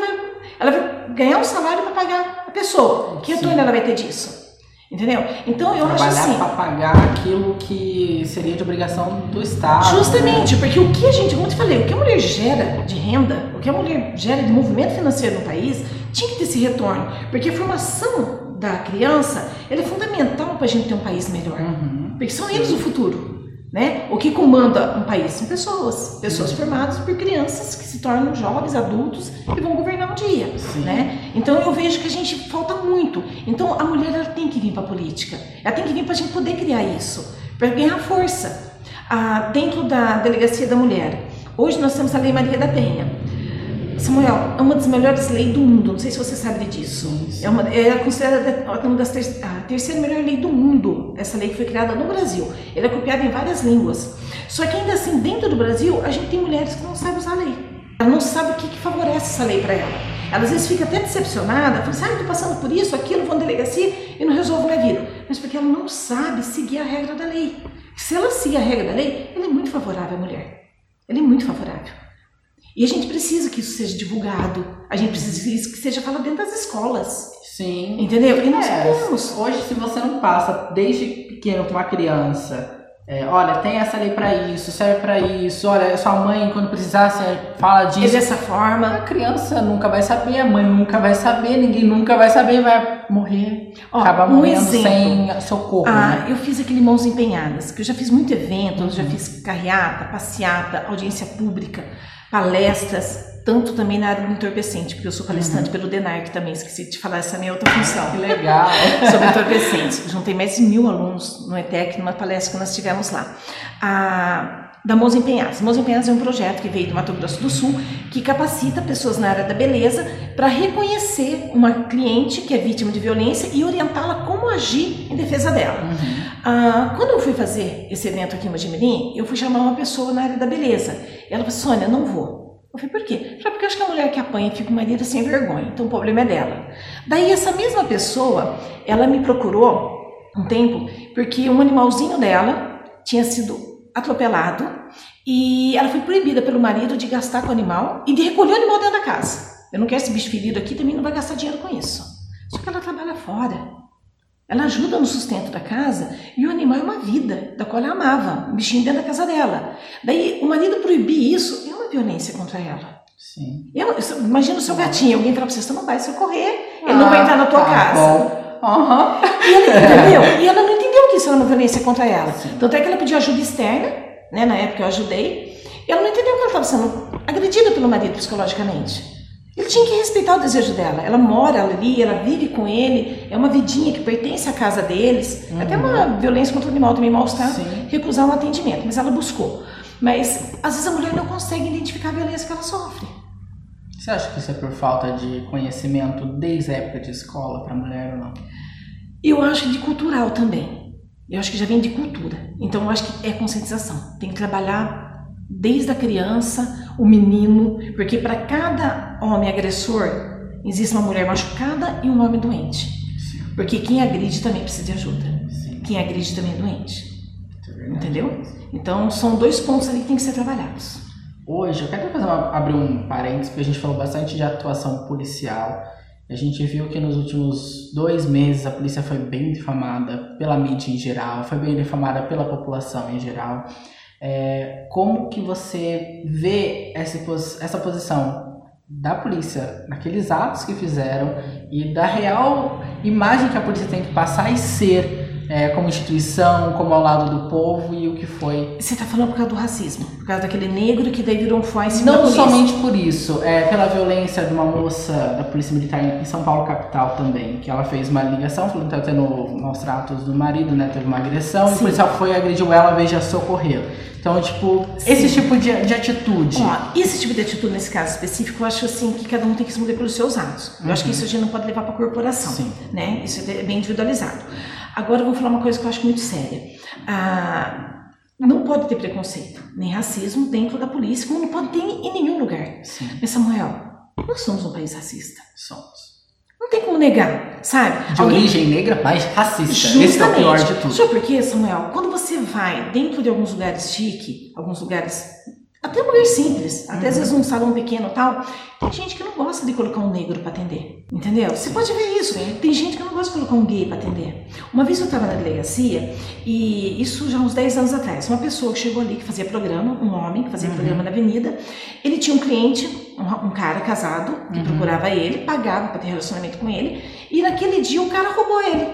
ela vai ganhar um salário para pagar a pessoa. Que retorno ela vai ter disso? Entendeu? Então eu acho Trabalhar assim. para pagar aquilo que seria de obrigação do Estado. Justamente, porque o que a gente, como eu te falei, o que a mulher gera de renda, o que a mulher gera de movimento financeiro no país, tinha que ter esse retorno. Porque a formação da criança é fundamental para a gente ter um país melhor. Uhum. Porque são eles o futuro. Né? O que comanda um país são pessoas, pessoas formadas por crianças que se tornam jovens, adultos e vão governar um dia. Sim. Né? Então eu vejo que a gente falta muito. Então a mulher ela tem que vir para a política, ela tem que vir para a gente poder criar isso, para ganhar força. Ah, dentro da delegacia da mulher, hoje nós temos a Lei Maria da Penha. Samuel, é uma das melhores leis do mundo, não sei se você sabe disso. Sim. É, uma, é considerada uma das ter, a terceira melhor lei do mundo, essa lei que foi criada no Brasil. Ela é copiada em várias línguas. Só que ainda assim, dentro do Brasil, a gente tem mulheres que não sabem usar a lei. Ela não sabe o que, que favorece essa lei para ela. Ela às vezes fica até decepcionada, fala assim, ah, estou passando por isso, aquilo, vou na delegacia e não resolvo minha vida. Mas porque ela não sabe seguir a regra da lei. Se ela seguir a regra da lei, ela é muito favorável à mulher. Ela é muito favorável. E a gente precisa que isso seja divulgado. A gente precisa que isso seja falado dentro das escolas. Sim. Entendeu? E nós É, sabemos. Hoje, se você não passa desde pequeno com uma criança, é, olha, tem essa lei pra isso, serve pra isso, olha, sua mãe, quando precisar, você fala É disso. dessa forma. A criança nunca vai saber, a mãe nunca vai saber, ninguém nunca vai saber, vai morrer, Ó, acabar um morrendo exemplo. sem socorro. né? Ah, eu fiz aquele Mãos Empenhadas, que eu já fiz muito evento, eu Uhum. já fiz carreata, passeata, audiência pública, palestras, tanto também na área do entorpecente, porque eu sou palestrante pelo DENARC também, esqueci de falar essa é minha outra função. Que legal. sobre entorpecentes. Juntei mais de mil alunos no ETEC, numa palestra que nós tivemos lá. A, da Mãos Empenhadas. Mãos Empenhadas é um projeto que veio do Mato Grosso do Sul, que capacita pessoas na área da beleza para reconhecer uma cliente que é vítima de violência e orientá-la como agir em defesa dela. Uhum. Ah, quando eu fui fazer esse evento aqui em Mojimirim, eu fui chamar uma pessoa na área da beleza. Ela falou, Sônia, não vou. Eu falei, por quê? Falei, porque eu acho que a mulher que apanha fica com o marido sem vergonha, então o problema é dela. Daí essa mesma pessoa, ela me procurou um tempo, porque um animalzinho dela tinha sido atropelado e ela foi proibida pelo marido de gastar com o animal e de recolher o animal dentro da casa. Eu não quero esse bicho ferido aqui, também não vai gastar dinheiro com isso. Só que ela trabalha fora. Ela ajuda no sustento da casa e o animal é uma vida, da qual ela amava, um bichinho dentro da casa dela. Daí o marido proibir isso é uma violência contra ela. Sim. Eu, imagina o seu gatinho, alguém fala pra você, você não vai socorrer, ele não vai entrar na tua tá casa. Bom. Aham. E ela, entendeu? E ela não entendeu que isso era uma violência contra ela. Sim. Tanto é que ela pediu ajuda externa, né? Na época eu ajudei. E ela não entendeu que ela estava sendo agredida pelo marido psicologicamente. Ele tinha que respeitar o desejo dela. Ela mora ali, ela vive com ele, é uma vidinha que pertence à casa deles. É Até uma violência contra o animal também mal-estar, recusar um atendimento, mas ela buscou. Mas às vezes a mulher não consegue identificar a violência que ela sofre. Você acha que isso é por falta de conhecimento desde a época de escola para mulher ou não? Eu acho de cultural também. Eu acho que já vem de cultura. Então eu acho que é conscientização. Tem que trabalhar desde a criança, o menino, porque para cada homem agressor existe uma mulher machucada e um homem doente. Porque quem agride também precisa de ajuda. Sim. Quem agride também é doente. é. Entendeu? Então são dois pontos ali que tem que ser trabalhados. Hoje, eu quero fazer uma- abrir um parênteses, porque a gente falou bastante de atuação policial. A gente viu que nos últimos dois meses a polícia foi bem difamada pela mídia em geral, foi bem difamada pela população em geral. É, como que você vê essa, essa posição da polícia naqueles atos que fizeram e da real imagem que a polícia tem que passar e ser é, como instituição, como ao lado do povo e o que foi Você está falando por causa do racismo, por causa daquele negro que daí virou um foie em cima não somente por isso, é pela violência de uma moça da Polícia Militar em São Paulo capital também, que ela fez uma ligação, falou que tá tendo maus tratos do marido, né? Teve uma agressão, e o Sim. policial foi agrediu ela, de a socorrer. Então, tipo, esse Sim. tipo de, de atitude. Ó, esse tipo de atitude nesse caso específico, eu acho assim que cada um tem que se mover pelos seus atos. Eu acho que isso a gente não pode levar para a corporação, Sim. né? Isso é bem individualizado. Agora eu vou falar uma coisa que eu acho muito séria. Ah, não pode ter preconceito, nem racismo dentro da polícia, como não pode ter em nenhum lugar. Sim, Mas Samuel, nós somos um país racista. somos. Não tem como negar, sabe? De Alguém- origem negra, mas racista. Esse é o pior de tudo. Sabe por quê, Samuel? Quando você vai dentro de alguns lugares chique, alguns lugares, até lugar simples, até às Uhum. vezes um salão pequeno e tal, tem gente que não gosta de colocar um negro para atender. Entendeu? Você pode ver isso. Tem gente que não gosta de colocar um gay para atender. Uma vez eu estava na delegacia, e isso já uns 10 anos atrás, uma pessoa que chegou ali que fazia programa, um homem que fazia Uhum. programa na avenida, ele tinha um cliente, um, um cara casado, que Uhum. procurava ele, pagava para ter relacionamento com ele, e naquele dia o cara roubou ele.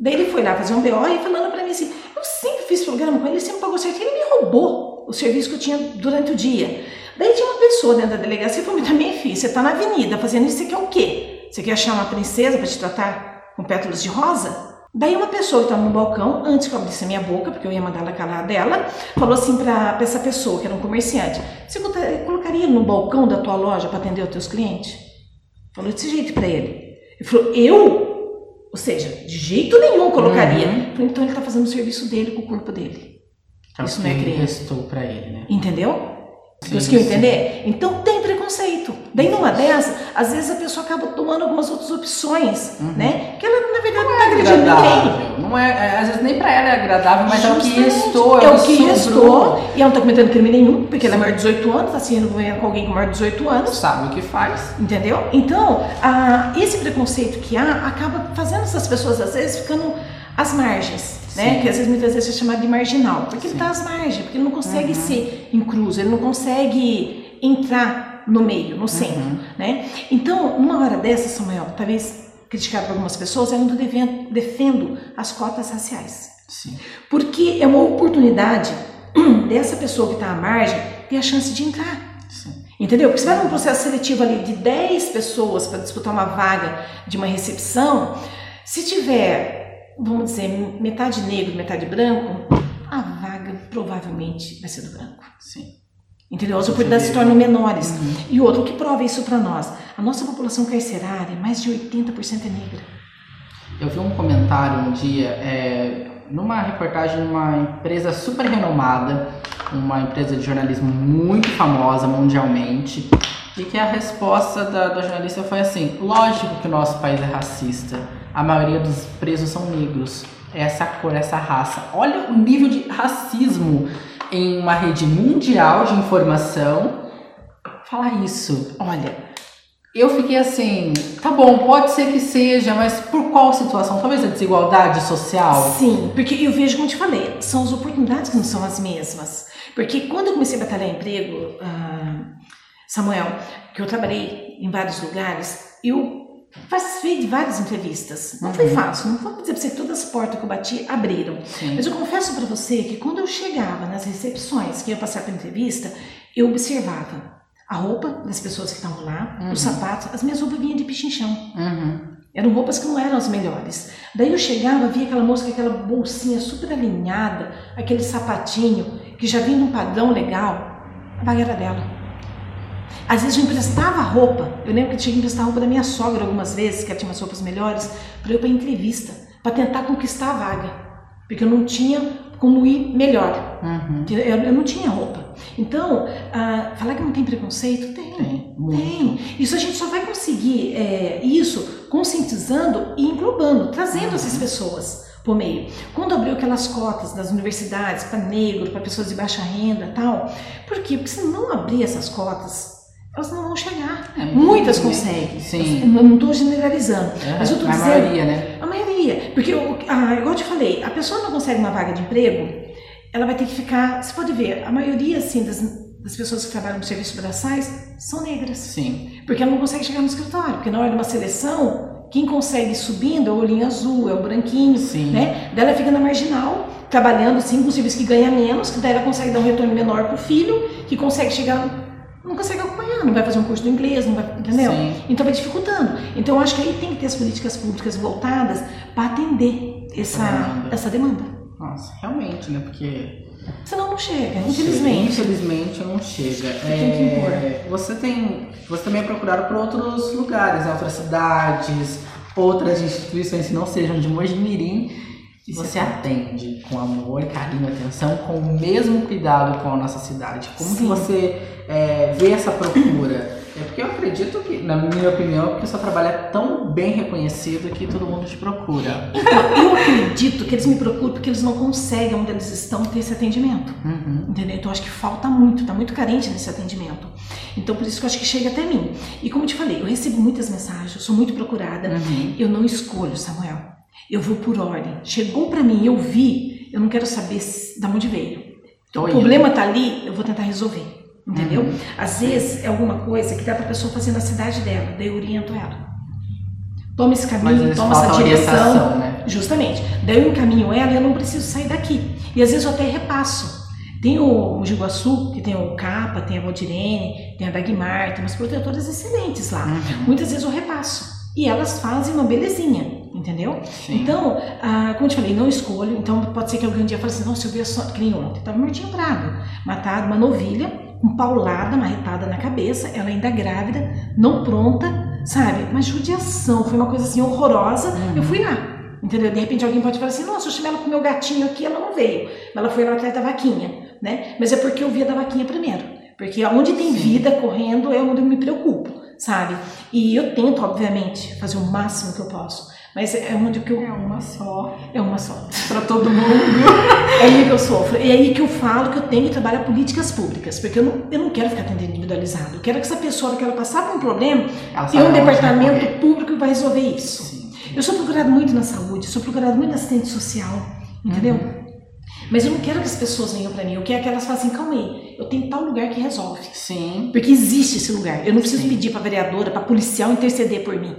Daí ele foi lá fazer um BO e falando pra mim assim: Eu sempre fiz programa com ele, ele sempre pagou certo. Ele me roubou o serviço que eu tinha durante o dia. Daí tinha uma pessoa dentro da delegacia e falou: Também, filho, você tá na avenida fazendo isso, você quer o quê? Você quer achar uma princesa pra te tratar com pétalas de rosa? Daí uma pessoa que estava no balcão, antes que eu abrisse a minha boca, porque eu ia mandar ela calar dela, falou assim pra essa pessoa, que era um comerciante: Você colocaria ele no balcão da tua loja para atender os teus clientes? Falou desse jeito pra ele. Ele falou: Eu? Ou seja, de jeito nenhum colocaria. Uhum. Falei, então ele está fazendo o serviço dele com o corpo dele. É Isso não é restou pra ele, né? Entendeu? Sim, Conseguiu sim. entender? Então tem preconceito. Daí numa dessas, às vezes a pessoa acaba tomando algumas outras opções, Uhum. né? Que ela, na verdade, não está agradável. Não é, é, às vezes nem pra ela é agradável, mas Justamente. é o que restou. É, é o que restou. E ela não tá cometendo crime nenhum, porque ela é maior de 18 anos, tá sendo com alguém com maior de 18 anos. Sabe o que faz. Entendeu? Então, a, esse preconceito que há acaba fazendo essas pessoas, às vezes, ficando às margens. Né? Que às vezes muitas vezes é chamado de marginal, porque Sim. ele está às margens, porque ele não consegue uhum. ser incluso, ele não consegue entrar no meio, no centro, uhum. né? Então, uma hora dessa, Samuel, talvez criticado por algumas pessoas, eu ainda defendo as cotas raciais. Sim. Porque é uma oportunidade dessa pessoa que está à margem ter a chance de entrar. Sim. Entendeu? Porque você vai num processo seletivo ali de 10 pessoas para disputar uma vaga de uma recepção, se tiver, vamos dizer, metade negro, metade branco, a vaga provavelmente vai ser do branco. Sim. Entendeu? As oportunidades se tornam menores. Uhum. E outro que prova isso para nós: a nossa população carcerária, mais de 80% é negra. Eu vi um comentário um dia, é, numa reportagem de uma empresa super renomada, uma empresa de jornalismo muito famosa mundialmente, e que a resposta da, da jornalista foi assim: lógico que o nosso país é racista, a maioria dos presos são negros, essa cor, essa raça. Olha o nível de racismo em uma rede mundial de informação falar isso. Olha, eu fiquei assim, tá bom, pode ser que seja, mas por qual situação? Talvez a desigualdade social? Sim, porque eu vejo, como te falei, são as oportunidades que não são as mesmas. Porque quando eu comecei a batalhar emprego, uh, Samuel, que eu trabalhei em vários lugares, eu Participei de várias entrevistas. Não uhum. foi fácil, não vou dizer para você que todas as portas que eu bati abriram. Sim. Mas eu confesso para você que quando eu chegava nas recepções que ia passar para entrevista, eu observava a roupa das pessoas que estavam lá, uhum. os sapatos, as minhas roupas vinham de pichinchão. Uhum. Eram roupas que não eram as melhores. Daí eu chegava, via aquela moça com aquela bolsinha super alinhada, aquele sapatinho que já vinha num padrão legal, a vaga era dela. Às vezes eu emprestava roupa. Eu lembro que eu tinha que emprestar roupa da minha sogra algumas vezes, que ela tinha umas roupas melhores, para eu ir para entrevista, para tentar conquistar a vaga. Porque eu não tinha como ir melhor. Uhum. Eu, eu, não tinha roupa. Então, ah, falar que não tem preconceito, tem. Tem. tem. Isso a gente só vai conseguir é, isso conscientizando e englobando, trazendo uhum. essas pessoas por meio. Quando abriu aquelas cotas das universidades para negro, para pessoas de baixa renda tal, por quê? Porque se não abrir essas cotas, elas não vão chegar. É, Muitas conseguem. Sim. Eu não estou generalizando. É, mas eu estou dizendo. A maioria, né? A maioria. Porque, eu, ah, igual eu te falei, a pessoa não consegue uma vaga de emprego, ela vai ter que ficar. Você pode ver, a maioria assim, das, das pessoas que trabalham no serviço braçais são negras. Sim. Porque ela não consegue chegar no escritório. Porque na hora de uma seleção, quem consegue subindo é o olhinho azul, é o branquinho. Sim. Né? Daí ela fica na marginal, trabalhando sim com serviço que ganha menos, que daí ela consegue dar um retorno menor para o filho, que consegue chegar não consegue acompanhar, não vai fazer um curso de inglês, não vai, entendeu? Sim. Então vai dificultando. Então eu acho que aí tem que ter as políticas públicas voltadas para atender essa demanda. essa demanda. Nossa, realmente, né? Porque Senão não chega, infelizmente. Infelizmente não chega. É, você tem. Você também é procurado por outros lugares, outras cidades, outras instituições que não sejam de Mojimirim e você atende com amor, carinho, atenção, com o mesmo cuidado com a nossa cidade. Como Sim. que você é, vê essa procura? É porque eu acredito que, na minha opinião, que o seu trabalho é tão bem reconhecido que todo mundo te procura. Então, eu acredito que eles me procuram porque eles não conseguem, onde eles estão, ter esse atendimento. Uhum. Entendeu? Então, acho que falta muito, está muito carente nesse atendimento. Então, por isso que eu acho que chega até mim. E como eu te falei, eu recebo muitas mensagens, eu sou muito procurada. Uhum. Eu não escolho, Samuel. Eu vou por ordem. Chegou para mim, eu vi, eu não quero saber de onde veio. O problema tá ali, eu vou tentar resolver. Entendeu? Uhum. Às vezes é alguma coisa que dá para a pessoa fazer na cidade dela, daí eu oriento ela. Toma esse caminho, toma essa direção. Né? Justamente. Daí eu encaminho ela e eu não preciso sair daqui. E às vezes eu até repasso. Tem o Giguaçu, que tem o Capa, tem a Valdirene, tem a Dagmar, tem umas protetoras excelentes lá. Uhum. Muitas vezes eu repasso. E elas fazem uma belezinha entendeu? Sim. Então, ah, como eu te falei, não escolho. Então, pode ser que algum dia fale assim: nossa, eu vi a só. Que nem ontem, tava Martinho Prado, matado uma novilha, com paulada, marretada na cabeça, ela ainda grávida, não pronta, sabe? Mas judiação, foi uma coisa assim horrorosa. Uhum. Eu fui lá. Entendeu? De repente alguém pode falar assim, nossa, eu chamei ela com meu gatinho aqui, ela não veio. Ela foi lá atrás da vaquinha, né? Mas é porque eu via da vaquinha primeiro. Porque onde tem Sim. vida correndo é onde eu me preocupo, sabe? E eu tento, obviamente, fazer o máximo que eu posso. Mas é onde que eu. É uma só. É uma só. Para todo mundo. É aí que eu sofro. É aí que eu falo que eu tenho que trabalhar políticas públicas. Porque eu não, eu não quero ficar atendendo individualizado. Eu quero que essa pessoa, que ela passar por um problema, tenha um departamento público que vai resolver isso. Sim. Eu sou procurado muito na saúde, sou procurado muito na assistente social. Entendeu? Uhum. Mas eu não quero que as pessoas venham para mim. Eu quero que elas falem assim, calma aí, eu tenho tal lugar que resolve. Sim. Porque existe esse lugar. Eu não preciso Sim. pedir para vereadora, para policial interceder por mim.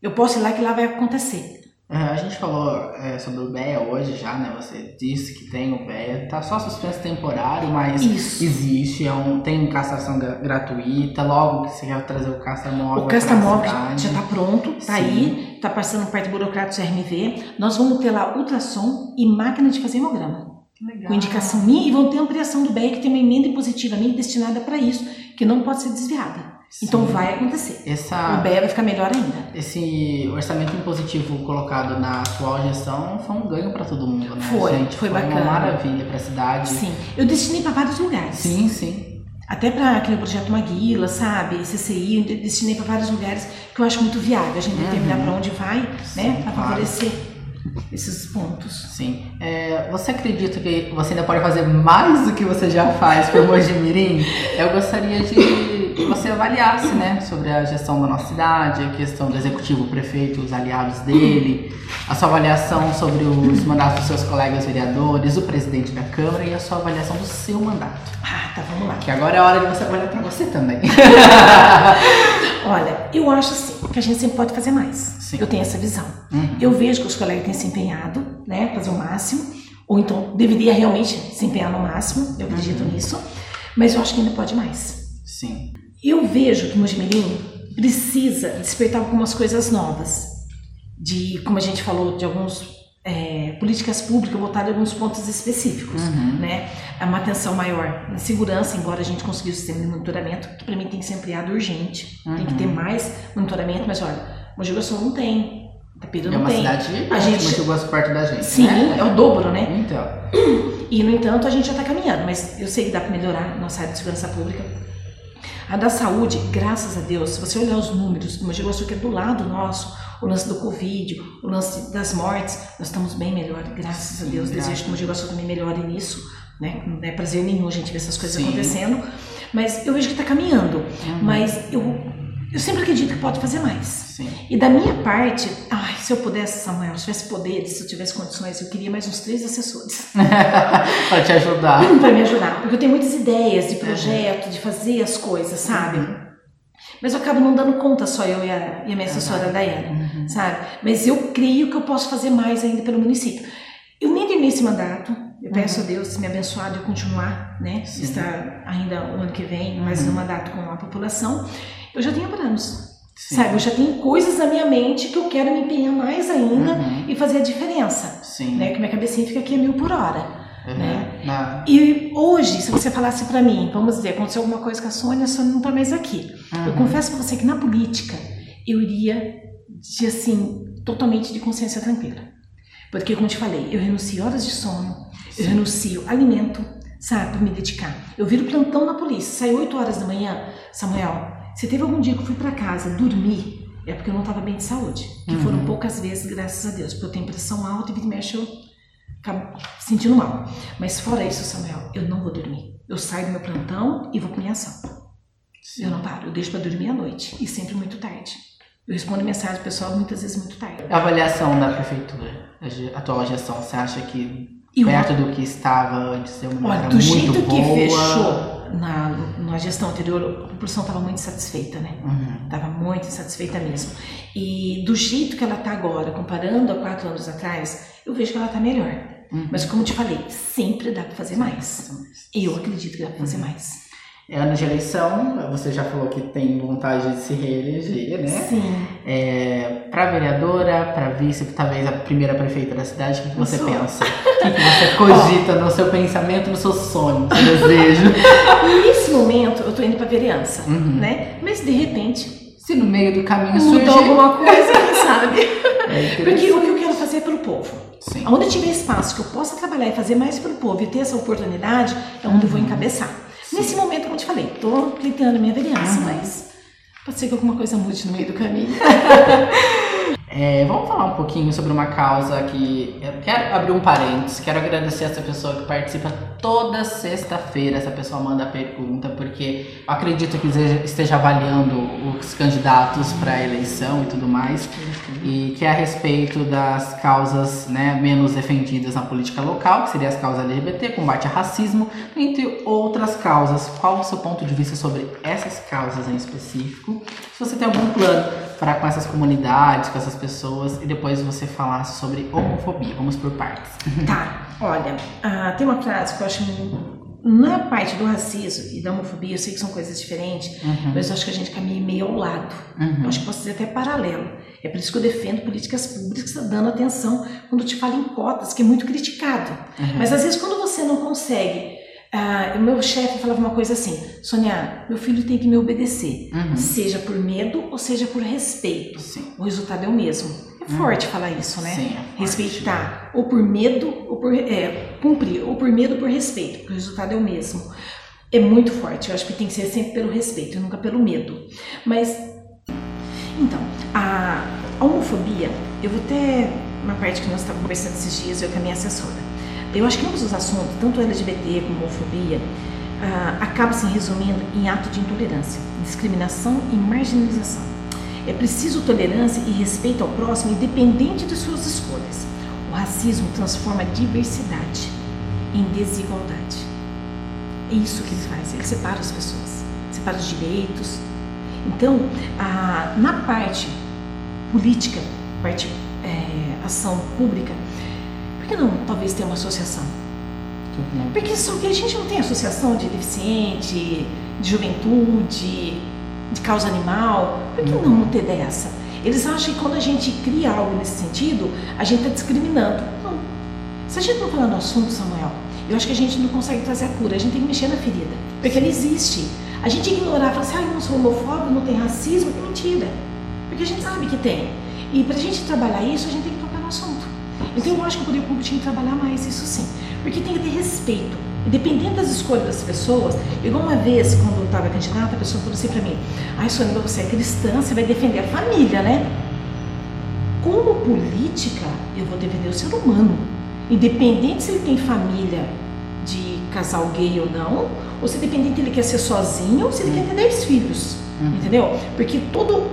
Eu posso ir lá que lá vai acontecer. É, a gente falou é, sobre o BEA hoje já, né? Você disse que tem o BEA, tá só suspenso temporário, mas Isso. existe, é um, tem castração gratuita, logo que você quer trazer o castramóvel. O castramóvel já tá pronto, tá Sim. aí, tá passando parte burocrática do RMV. Nós vamos ter lá ultrassom e máquina de fazer hemograma. Legal. Com indicação minha e vão ter ampliação do BEA que tem uma emenda impositiva minha destinada para isso, que não pode ser desviada. Sim. Então vai acontecer. Essa, o BEA vai ficar melhor ainda. Esse orçamento impositivo colocado na atual gestão foi um ganho para todo mundo, né? Foi, gente? foi, foi bacana. uma maravilha para a cidade. Sim, eu destinei para vários lugares. Sim, sim. Até para aquele projeto Maguila, sabe? CCI, eu destinei para vários lugares que eu acho muito viável a gente uhum. determinar para onde vai, sim, né? Para favorecer. Claro esses pontos. Sim. É, você acredita que você ainda pode fazer mais do que você já faz para Mojimirim? Eu gostaria de que você avaliasse, né, sobre a gestão da nossa cidade, a questão do executivo, o prefeito, os aliados dele, a sua avaliação sobre os mandatos dos seus colegas vereadores, o presidente da Câmara e a sua avaliação do seu mandato. Ah, tá, vamos lá. Que agora é a hora de você avaliar para você também. Olha, eu acho assim que a gente sempre pode fazer mais. Sim. Eu tenho essa visão. Uhum. Eu vejo que os colegas têm se empenhado, né, fazer o máximo, ou então deveria realmente se empenhar no máximo, eu acredito uhum. nisso, mas eu acho que ainda pode mais. Sim. Eu vejo que Mojimirim precisa despertar algumas coisas novas, de, como a gente falou, de alguns é, políticas públicas voltadas a alguns pontos específicos, uhum. né? Uma atenção maior na segurança, embora a gente consiga o sistema de monitoramento, que para mim tem que ser ampliado urgente, uhum. tem que ter uhum. mais monitoramento, mas olha, Mogi Guaçu não tem, Itapira é não tem. É uma cidade a gente Mogi Guaçu perto da gente, Sim, né? é o dobro, né? Então. E no entanto a gente já está caminhando, mas eu sei que dá para melhorar nossa área de segurança pública. A da saúde, graças a Deus, se você olhar os números Mogi Guaçu, que é do lado nosso, o lance do Covid, o lance das mortes, nós estamos bem melhor, graças a Deus. Desejo que o Mogi também melhore nisso, né? Não é prazer nenhum a gente ver essas coisas Sim. acontecendo, mas eu vejo que está caminhando. Uhum. Mas eu, eu sempre acredito que pode fazer mais. Sim. E da minha parte, ai, se eu pudesse, Samuel, se tivesse poderes, se eu tivesse condições, eu queria mais uns três assessores. para te ajudar. para me ajudar, porque eu tenho muitas ideias de projeto, uhum. de fazer as coisas, sabe? Uhum. Mas eu acabo não dando conta só eu e a, e a minha assessora uhum. Daiane, uhum. sabe? Mas eu creio que eu posso fazer mais ainda pelo município. Eu nem terminei esse mandato, eu peço uhum. a Deus me abençoar de continuar, né? Sim. Estar ainda o ano que vem, mais um mandato com a população. Eu já tenho planos, Sim. sabe? Eu já tenho coisas na minha mente que eu quero me empenhar mais ainda uhum. e fazer a diferença. Sim. Né? Que minha cabecinha fica aqui a mil por hora. Uhum. Né? E hoje, se você falasse para mim, vamos dizer, aconteceu alguma coisa com a Sônia, a Sônia não tá mais aqui. Uhum. Eu confesso para você que na política eu iria de assim, totalmente de consciência tranquila. Porque, como te falei, eu renuncio horas de sono, Sim. eu renuncio alimento, sabe, para me dedicar. Eu viro plantão na polícia, saio 8 horas da manhã, Samuel, se teve algum dia que eu fui para casa dormir, é porque eu não estava bem de saúde. Que uhum. foram poucas vezes, graças a Deus, porque eu tenho pressão alta e vira e mexe eu sentindo mal. Mas fora isso, Samuel, eu não vou dormir. Eu saio do meu plantão e vou para minha ação. Sim. Eu não paro, eu deixo para dormir à noite e sempre muito tarde. Eu respondo mensagem pessoal muitas vezes muito tarde. A avaliação da prefeitura, a atual gestão, você acha que e perto do que estava antes é uma Olha, do jeito boa. que fechou na, na gestão anterior, a população estava muito satisfeita, né? Estava uhum. muito satisfeita mesmo. E do jeito que ela está agora, comparando a quatro anos atrás, eu vejo que ela está melhor. Uhum. Mas como te falei, sempre dá para fazer mais. Eu acredito que dá para fazer uhum. mais. É ano de eleição, você já falou que tem vontade de se reeleger, né? Sim. É, para vereadora, para vice, talvez a primeira prefeita da cidade, o que, que você pensa? O que, que você cogita no seu pensamento, no seu sonho, no seu desejo? Nesse momento, eu tô indo para vereança, uhum. né? Mas de repente, se no meio do caminho surgir alguma coisa, quem sabe? É Porque o que eu quero fazer é pelo povo. Sim. Onde tiver espaço que eu possa trabalhar e fazer mais pelo povo e ter essa oportunidade, é onde eu vou encabeçar. Nesse momento, como eu te falei, tô pleiteando minha vereança, uhum. mas pode ser que alguma coisa mude no meio do caminho. É, vamos falar um pouquinho sobre uma causa que eu quero abrir um parênteses, quero agradecer essa pessoa que participa toda sexta-feira. Essa pessoa manda pergunta, porque eu acredito que esteja avaliando os candidatos para a eleição e tudo mais, e que é a respeito das causas né, menos defendidas na política local, que seria as causas LGBT, combate ao racismo, entre outras causas. Qual o seu ponto de vista sobre essas causas em específico? Se você tem algum plano para com essas comunidades, com essas pessoas, e depois você falasse sobre homofobia. Vamos por partes. Tá, olha, uh, tem uma frase que eu acho na parte do racismo e da homofobia, eu sei que são coisas diferentes, uhum. mas eu acho que a gente caminha meio ao lado. Uhum. Eu acho que posso dizer até paralelo. É por isso que eu defendo políticas públicas dando atenção quando te falo em cotas, que é muito criticado. Uhum. Mas às vezes quando você não consegue ah, o meu chefe falava uma coisa assim: Sônia, meu filho tem que me obedecer, uhum. seja por medo ou seja por respeito. Sim. O resultado é o mesmo. É uhum. forte falar isso, né? Sim, é Respeitar, ou por medo, ou por é, cumprir, ou por medo ou por respeito. O resultado é o mesmo. É muito forte. Eu acho que tem que ser sempre pelo respeito, nunca pelo medo. Mas, então, a, a homofobia, eu vou ter uma parte que nós estávamos conversando esses dias, eu com a minha assessora. Eu acho que ambos os assuntos, tanto LGBT como homofobia, uh, acabam se resumindo em ato de intolerância, discriminação e marginalização. É preciso tolerância e respeito ao próximo, independente de suas escolhas. O racismo transforma a diversidade em desigualdade. É isso que ele faz, ele separa as pessoas, separa os direitos. Então, a, na parte política, parte é, ação pública, que não talvez ter uma associação? Porque só que a gente não tem associação de deficiente, de juventude, de causa animal. Por que não ter dessa? Eles acham que quando a gente cria algo nesse sentido, a gente está discriminando. Não. Se a gente não falar no assunto, Samuel, eu acho que a gente não consegue trazer a cura. A gente tem que mexer na ferida. Porque ela existe. A gente ignorar, falar assim, ah, eu não sou homofóbico, não tem racismo, é mentira. Porque a gente sabe que tem. E para a gente trabalhar isso, a gente tem que tocar no assunto. Então eu acho que o poder público tinha que trabalhar mais isso sim. Porque tem que ter respeito. Independente das escolhas das pessoas, igual uma vez, quando eu estava candidata, a pessoa falou assim para mim: Ai, Sônia, você é cristã, você vai defender a família, né? Como política, eu vou defender o ser humano. Independente se ele tem família de casal gay ou não, ou se independente se ele quer ser sozinho, ou se ele quer ter 10 filhos. Uhum. Entendeu? Porque todo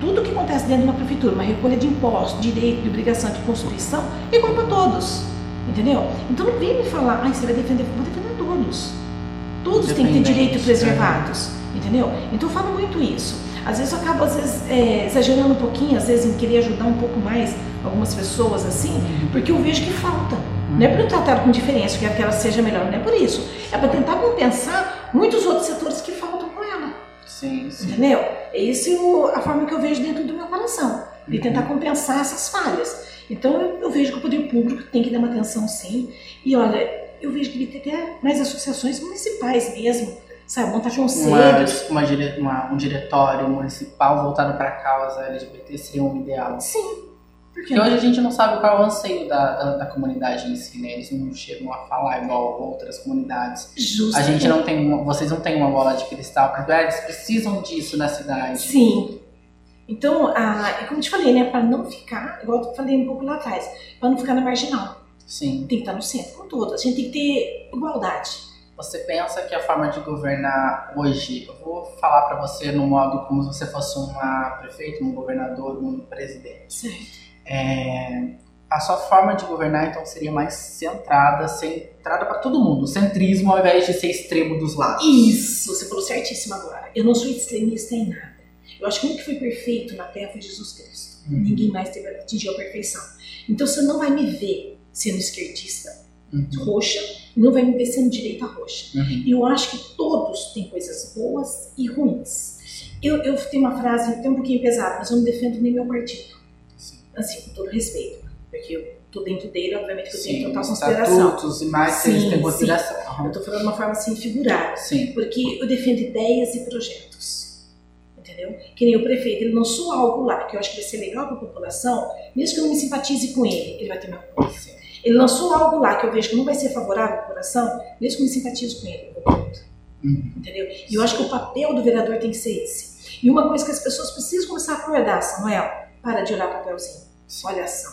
tudo que acontece dentro de uma prefeitura, uma recolha de impostos, direito, de obrigação, de constituição, é igual para todos. Entendeu? Então não vem me falar, ah, você vai defender, vou defender todos. Todos têm que ter direitos preservados. Entendeu? Então eu falo muito isso. Às vezes eu acabo às vezes, é, exagerando um pouquinho, às vezes em querer ajudar um pouco mais algumas pessoas assim, uhum. porque eu vejo que falta. Não é para eu tratar com diferença, eu quero que ela seja melhor, não é por isso. É para tentar compensar muitos outros setores que faltam Sim, sim. Entendeu? É essa a forma que eu vejo dentro do meu coração, de uhum. tentar compensar essas falhas. Então eu, eu, vejo que o poder público tem que dar uma atenção sim. E olha, eu vejo que tem até mais associações municipais mesmo, sabe? Montar conselhos. Uma, uma, uma, um diretório municipal voltado para a causa LGBT seria um ideal. Sim. Porque hoje a gente não sabe qual é o anseio da, da, da, comunidade em si, né? Eles não chegam a falar igual outras comunidades. Justo. A gente não tem, uma, vocês não têm uma bola de cristal, porque eles precisam disso na cidade. Sim. Então, a, como eu te falei, né? Para não ficar, igual eu falei um pouco lá atrás, para não ficar na marginal. Sim. Tem que estar no centro com todos. A gente tem que ter igualdade. Você pensa que a forma de governar hoje, eu vou falar para você no modo como se você fosse uma prefeita, um governador, um presidente. Certo é, a sua forma de governar então seria mais centrada, centrada para todo mundo, centrismo ao invés de ser extremo dos lados. Isso, você falou certíssimo agora. Eu não sou extremista em nada. Eu acho que o que foi perfeito na Terra foi Jesus Cristo. Uhum. Ninguém mais teve, atingiu a perfeição. Então você não vai me ver sendo esquerdista uhum. roxa, não vai me ver sendo direita roxa. Uhum. E eu acho que todos têm coisas boas e ruins. Eu, eu tenho uma frase até um pouquinho pesada, mas eu não defendo nem meu partido assim, com todo respeito, porque eu tô dentro dele, obviamente que eu tenho total consideração. Estatutos e mais sim, eles têm consideração. Eu tô falando de uma forma assim figurada, sim. porque eu defendo ideias e projetos. Entendeu? Que nem o prefeito, ele lançou algo lá que eu acho que vai ser legal para a população, mesmo que eu não me simpatize com ele, ele vai ter meu apoio. Ele lançou algo lá que eu vejo que não vai ser favorável à população, mesmo que eu me simpatize com ele, eu vou uhum. Entendeu? E eu acho que o papel do vereador tem que ser esse. E uma coisa que as pessoas precisam começar a acordar, Samuel, para de olhar papelzinho. Olha ação.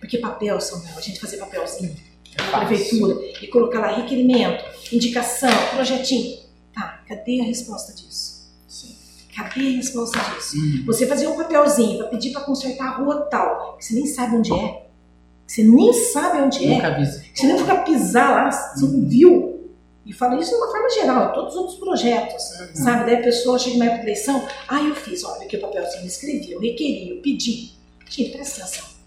Porque papel, Samuel, a gente fazer papelzinho É na prefeitura e colocar lá requerimento, indicação, projetinho. Tá, cadê a resposta disso? Sim. Cadê a resposta disso? Uhum. Você fazer um papelzinho para pedir para consertar a rua tal, que você nem sabe onde é, que você nem sabe onde é, Nunca vi. que você nem fica pisar lá, você não viu. E fala isso de uma forma geral, em todos os outros projetos, Uhum. sabe? Daí a pessoa chega na época da eleição, ah, eu fiz, olha aqui o papelzinho, eu escrevi, eu requeri, eu pedi. Gente, presta atenção.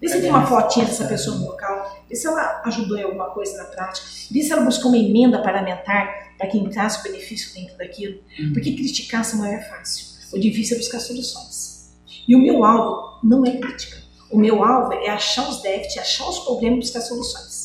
Vê se tem uma fotinha dessa pessoa no local, vê se ela ajudou em alguma coisa na prática, vê se ela buscou uma emenda parlamentar para que entrasse o benefício dentro daquilo. Uhum. Porque criticar Samuel é fácil. O difícil é buscar soluções. E o meu alvo não é crítica. O meu alvo é achar os déficits, achar os problemas e buscar soluções.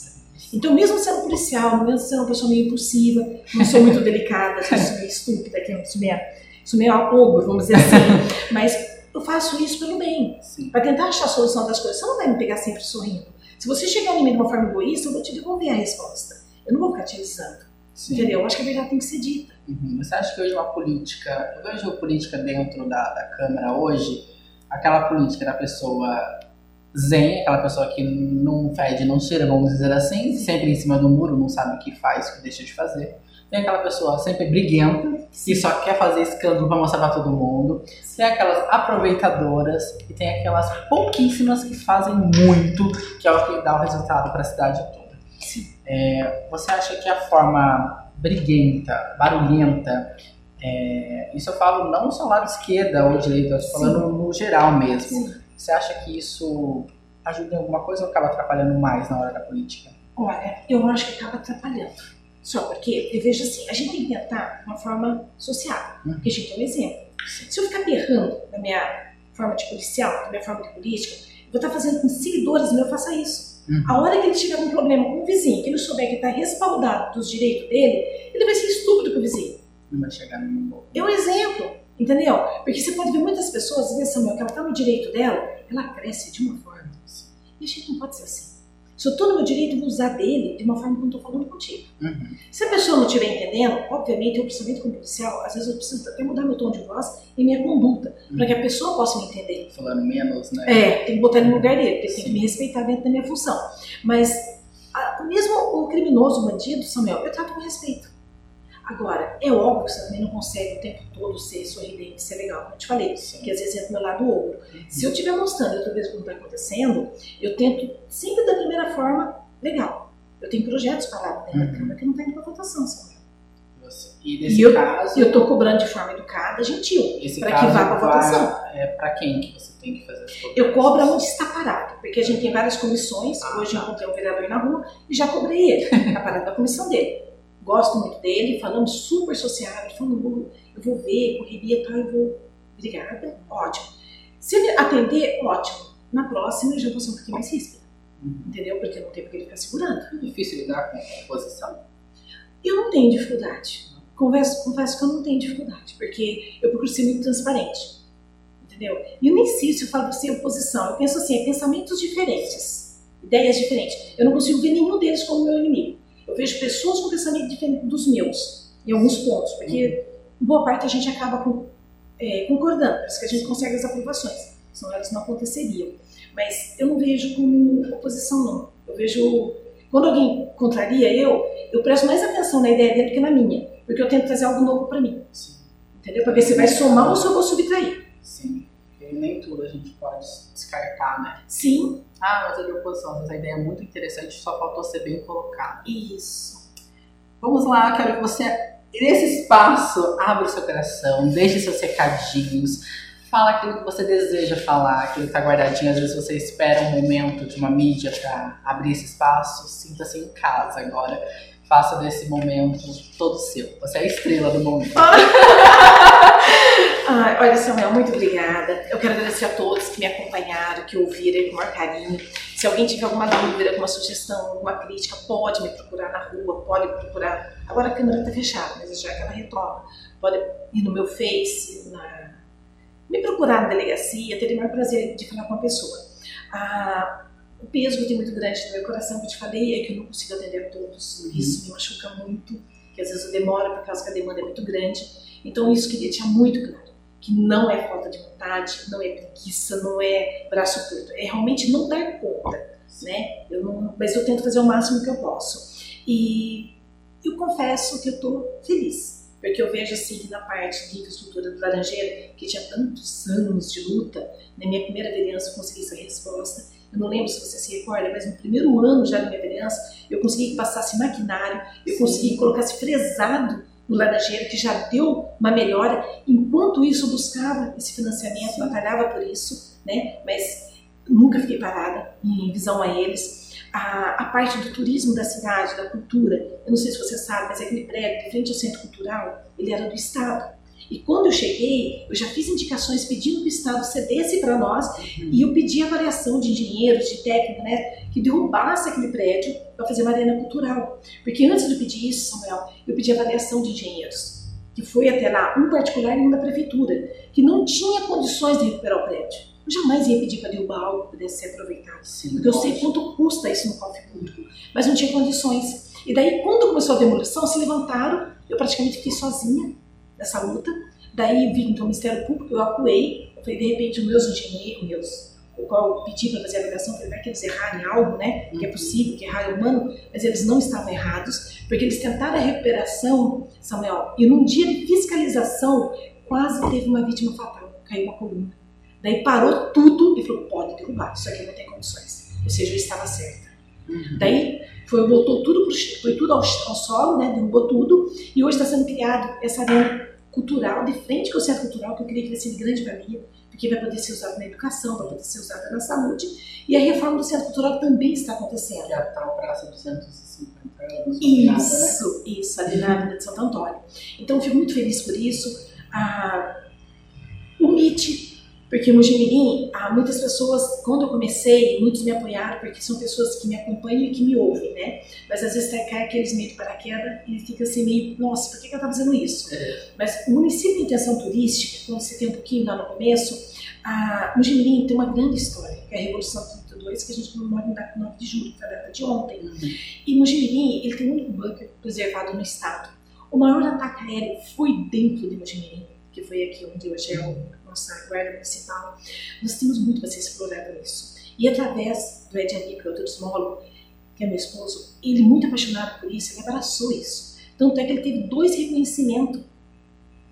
Então, mesmo sendo policial, mesmo sendo uma pessoa meio impulsiva, não sou muito delicada, sou meio estúpida, que eu sou meio, sou meio ogro, vamos dizer assim, mas eu faço isso pelo bem, para tentar achar a solução das coisas. Você não vai me pegar sempre sorrindo. Se você chegar em mim de uma forma egoísta, eu vou te devolver a resposta. Eu não vou ficar te avisando, Sim. entendeu? Eu acho que a verdade tem que ser dita. Uhum. Você acha que hoje uma política, eu vejo política dentro da, da Câmara hoje, aquela política da pessoa zen, aquela pessoa que não fede, não cheira, vamos dizer assim, sempre em cima do muro, não sabe o que faz, o que deixa de fazer. Tem aquela pessoa sempre briguenta e só quer fazer escândalo pra mostrar pra todo mundo. Tem aquelas aproveitadoras e tem aquelas pouquíssimas que fazem muito, que é o que dá o resultado para a cidade toda. É, você acha que a forma briguenta, barulhenta, é, isso eu falo não só lado esquerda ou direita, eu estou falando no geral mesmo. Sim. Você acha que isso ajuda em alguma coisa ou acaba atrapalhando mais na hora da política? Olha, eu acho que acaba atrapalhando. Só porque, eu vejo assim, a gente tem que tentar uma forma social, Uhum. porque a gente é um exemplo. Se eu ficar berrando na minha forma de policial, na minha forma de política, eu vou estar fazendo com seguidores meus façam isso. Uhum. A hora que ele tiver um problema com o vizinho, que ele souber que está respaldado dos direitos dele, ele vai ser estúpido com o vizinho. Não vai chegar no mundo. É um exemplo, entendeu? Porque você pode ver muitas pessoas, às vezes, Samuel, que ela está no direito dela, ela cresce de uma forma. E a gente não pode ser assim. Se eu estou no meu direito, eu vou usar dele de uma forma que eu não estou falando contigo. Uhum. Se a pessoa não estiver entendendo, obviamente, eu, principalmente como policial, às vezes eu preciso até mudar meu tom de voz e minha conduta, para que a pessoa possa me entender. Falando menos, né? É, tem que botar ele no lugar dele, ele tem que me respeitar dentro da minha função. Mas, a- mesmo o criminoso, o bandido, Samuel, eu trato com respeito. Agora, é óbvio que você também não consegue o tempo todo ser sorridente, ser legal, como eu te falei, Sim. que às vezes é do meu lado ogro. Se eu estiver mostrando outra vez o que está acontecendo, eu tento sempre da primeira forma legal. Eu tenho projetos parados dentro da Uhum. Câmara que não está indo para votação. Você- E nesse E eu- caso, E eu estou cobrando de forma educada, gentil, para que vá para vai- votação. É para quem que você tem que fazer essa Eu cobro onde está parado, porque a gente tem várias comissões. Ah, Hoje eu tá. encontrei um vereador na rua e já cobrei ele, tá parado da comissão dele. Gosto muito dele, falamos super sociável, falando, eu vou ver, correria, tá, eu vou. Obrigada, ótimo. Se ele atender, ótimo. Na próxima eu já vou ser um pouquinho mais ríspida, Uhum. entendeu? Porque não tem porque ele ficar segurando. É difícil lidar com a oposição. Eu não tenho dificuldade. Confesso, confesso que eu não tenho dificuldade, porque eu procuro ser muito transparente. Entendeu? E eu nem sei se eu falo ser oposição. Eu penso assim, é pensamentos diferentes, ideias diferentes. Eu não consigo ver nenhum deles como meu inimigo. Eu vejo pessoas com pensamento diferente dos meus, em alguns pontos, porque boa parte a gente acaba com- é, concordando, por isso que a gente consegue as aprovações, senão elas não aconteceriam. Mas eu não vejo como oposição, não. Eu vejo. Quando alguém contraria eu, eu presto mais atenção na ideia dele que na minha, porque eu tento trazer algo novo para mim, Sim. entendeu? Para ver se vai somar ou se eu vou subtrair. Sim. Nem tudo a gente pode descartar, né? Sim, Ah, mas é de oposição. Vezes a ideia é muito interessante, só faltou ser bem colocado. isso. Vamos lá, quero que você, nesse espaço, abra o seu coração, deixe seus recadinhos, fala aquilo que você deseja falar, aquilo que está guardadinho. Às vezes você espera um momento de uma mídia para abrir esse espaço, sinta-se em casa agora. Faça desse momento todo seu. Você é a estrela do momento. Ah, olha, Samuel, muito obrigada. Eu quero agradecer a todos que me acompanharam, que ouviram com o maior carinho. Se alguém tiver alguma dúvida, alguma sugestão, alguma crítica, pode me procurar na rua, pode me procurar. Agora a câmera está fechada, mas já que ela retoma, pode ir no meu Face, na... me procurar na delegacia, terei o maior prazer de falar com a pessoa. Ah, o peso que tenho muito grande no meu coração, que eu te falei, é que eu não consigo atender a todos. Uhum. Isso me machuca muito, que às vezes eu demoro por causa que a demanda é muito grande. Então, isso queria deixar muito claro. Que não é falta de vontade, não é preguiça, não é braço curto, é realmente não dar conta, né? Eu não, mas eu tento fazer o máximo que eu posso. E eu confesso que eu estou feliz, porque eu vejo assim na parte de infraestrutura do Laranjeiro, que tinha tantos anos de luta, na minha primeira vereança eu consegui essa resposta. Eu não lembro se você se recorda, mas no primeiro ano já da minha vereança, eu consegui que passasse maquinário, eu consegui que colocasse fresado no Laranjeiro, que já deu uma melhora. Enquanto isso, eu buscava esse financiamento, Sim. batalhava por isso, né? mas nunca fiquei parada em visão a eles a, a, parte do turismo da cidade, da cultura. Eu não sei se você sabe, mas aquele prédio frente ao Centro Cultural, ele era do Estado. E quando eu cheguei, eu já fiz indicações pedindo que o Estado cedesse para nós uhum. e eu pedi avaliação de engenheiros, de técnicos, né, que derrubasse aquele prédio para fazer uma arena cultural. Porque antes de eu pedir isso, Samuel, eu pedi avaliação de engenheiros, que foi até lá, um particular e um da prefeitura, que não tinha condições de recuperar o prédio. Eu jamais ia pedir para derrubar algo que pudesse ser aproveitado. Sim, porque eu sei quanto custa isso no cofre público. Mas não tinha condições. E daí, quando começou a demolição, se levantaram, eu praticamente fiquei sozinha nessa luta. Daí vi então o Ministério Público, eu acuei, eu falei, de repente, os meus engenheiros, meus, o qual eu pedi para fazer a avaliação, falei, vai que eles errarem algo, né? Que é possível, que errar é humano, mas eles não estavam errados, porque eles tentaram a recuperação, Samuel, e num dia de fiscalização, quase teve uma vítima fatal, caiu uma coluna. Daí parou tudo e falou: pode derrubar, isso aqui não tem condições. Ou seja, eu estava certa. Uhum. Daí foi, botou tudo pro, foi tudo ao, ao, solo, né, derrubou tudo, e hoje está sendo criado essa arena cultural, de frente com o centro cultural, que eu queria que fosse grande mim, porque vai poder ser usado na educação, vai poder ser usado na saúde, e a reforma do centro cultural também está acontecendo. Que é a Praça dos 150 anos. Isso, né? isso, ali na Avenida de Santo Antônio. Então, eu fico muito feliz por isso. Ah, o MIT porque Mojimirim, há muitas pessoas, quando eu comecei, muitos me apoiaram, porque são pessoas que me acompanham e que me ouvem, né? Mas às vezes cai aqueles meio de paraquedas e fica assim meio, nossa, por que, que ela tá fazendo isso? É. Mas o município de intenção turística, quando você tem um pouquinho lá no começo, a Mojimirim tem uma grande história, que é a Revolução de 32, que a gente comemora no 9 de julho, que foi a data de ontem. Uhum. E Mojimirim, ele tem um bunker preservado no estado. O maior ataque aéreo foi dentro de Mojimirim, que foi aqui onde hoje é o nossa guarda municipal, nós temos muito para ser explorado nisso. E através do Ed outro desmólogo, que é meu esposo, ele muito apaixonado por isso, ele abraçou isso. Tanto é que ele teve dois reconhecimentos.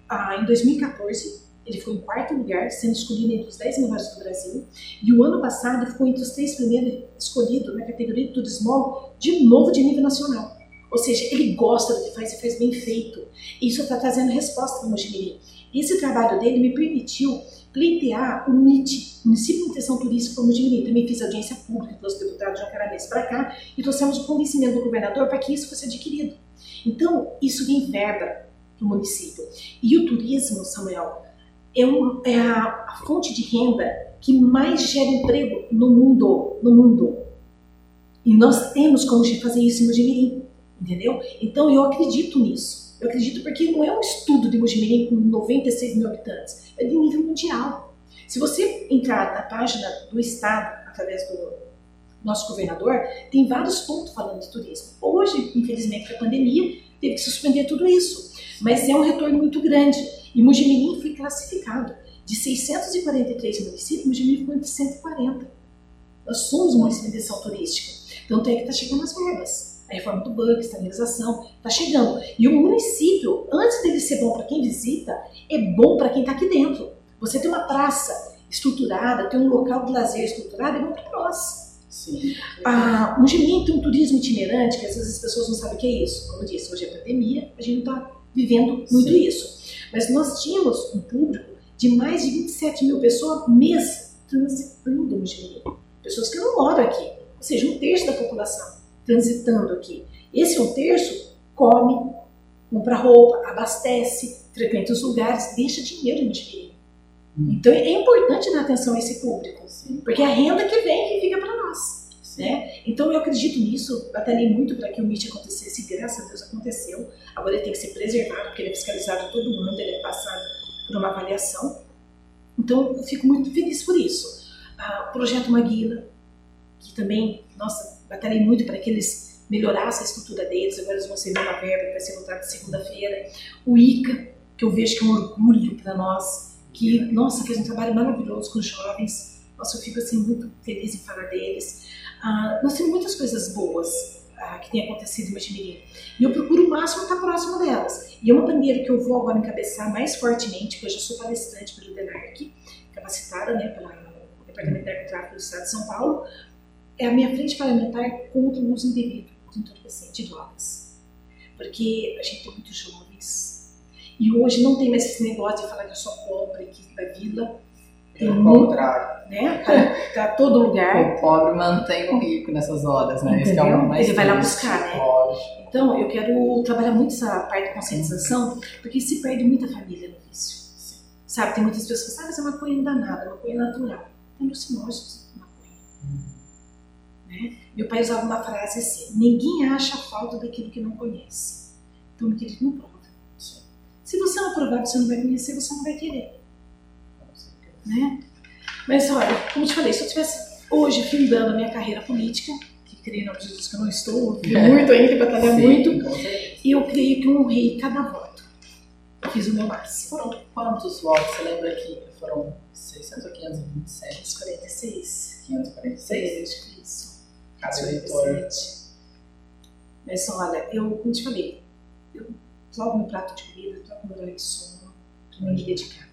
Ah, em 2014, ele foi em quarto lugar, sendo escolhido entre os 10 melhores do Brasil. E o ano passado ficou entre os três primeiros escolhidos na categoria de turismo, de novo de nível nacional. Ou seja, ele gosta do que faz e faz bem feito. Isso está trazendo resposta para o Mojimirim. Esse trabalho dele me permitiu pleitear o MIT, Município de Intenção Turística como Mojimirim. Também fiz audiência pública para os deputados de Jacarandês para cá e trouxemos o convencimento do governador para que isso fosse adquirido. Então, isso vem verba para o município. E o turismo, Samuel, é, um, é a, a, fonte de renda que mais gera emprego no mundo, no mundo. E nós temos como fazer isso em Mojimirim, entendeu? Então, eu acredito nisso. Eu acredito porque não é um estudo de Mojimirim com 96 mil habitantes, é de nível mundial. Se você entrar na página do Estado, através do nosso governador, tem vários pontos falando de turismo. Hoje, infelizmente, com a pandemia, teve que suspender tudo isso. Mas é um retorno muito grande. E Mojimirim foi classificado. De 643 municípios, Mojimirim ficou entre 140. Nós somos uma município turística. Tanto é que está chegando as verbas a reforma do banco, estabilização, está chegando. E o município, antes dele ser bom para quem visita, é bom para quem está aqui dentro. Você tem uma praça estruturada, tem um local de lazer estruturado, é bom para nós. Sim. Ah, um tem um turismo itinerante, que às vezes as pessoas não sabem o que é isso. Como eu disse, hoje é pandemia, a gente não está vivendo muito Sim. isso. Mas nós tínhamos um público de mais de 27 mil pessoas mês transitando no Mojimirim. Pessoas que não moram aqui, ou seja, um terço da população transitando aqui. Esse um terço come, compra roupa, abastece, frequenta os lugares, deixa dinheiro no dinheiro. Hum. Então é importante dar atenção a esse público, Sim. porque é a renda que vem que fica para nós. Né? Então eu acredito nisso, batalhei muito para que o MIT acontecesse, graças a Deus aconteceu. Agora ele tem que ser preservado, porque ele é fiscalizado todo ano, ele é passado por uma avaliação. Então eu fico muito feliz por isso. Ah, o projeto Maguila, que também, nossa, batalhei muito para que eles melhorassem a estrutura deles, agora eles vão receber uma verba que vai ser votada segunda-feira. O ICA, que eu vejo que é um orgulho para nós, que, nossa, fez um trabalho maravilhoso com os jovens. Nossa, eu fico assim muito feliz em falar deles. Ah, nós temos muitas coisas boas ah, que têm acontecido em Mojimirim. E eu procuro o máximo estar próximo delas. E uma bandeira que eu vou agora encabeçar mais fortemente, porque eu já sou palestrante pelo DENARC, capacitada né, pelo Departamento de Narcotráfico do Estado de São Paulo, é a minha frente parlamentar contra o uso indevido de entorpecente de drogas. Porque a gente tem muitos jovens. E hoje não tem mais esse negócio de falar que eu sou pobre aqui da vila. Tem Pelo muito, contrário. Né? Tá, tá todo lugar. O pobre mantém o rico nessas horas, né? Esse é o mais Ele vai lá buscar, né? Então, eu quero trabalhar muito essa parte de conscientização, porque se perde muita família no vício. Sabe, tem muitas pessoas que sabem, mas é maconha não dá nada, maconha natural. Tem alucinógenos maconha. Hum. Né? Meu pai usava uma frase assim: ninguém acha falta daquilo que não conhece. Então, meu querido, não prova. Se você não provar, você não vai conhecer, você não vai querer. Né? Mas olha, como te falei, se eu tivesse hoje findando a minha carreira política, que creio em que eu não estou, eu é. muito ainda, batalhar muito, eu creio que eu honrei cada voto. Eu fiz o meu máximo. Foram quantos votos? Você lembra que foram 600 ou 527? 546. 546? 546. Casa Vitória. Mas olha, eu, como te falei, eu troco meu prato de comida, troco meu horário de sono pra me dedicar.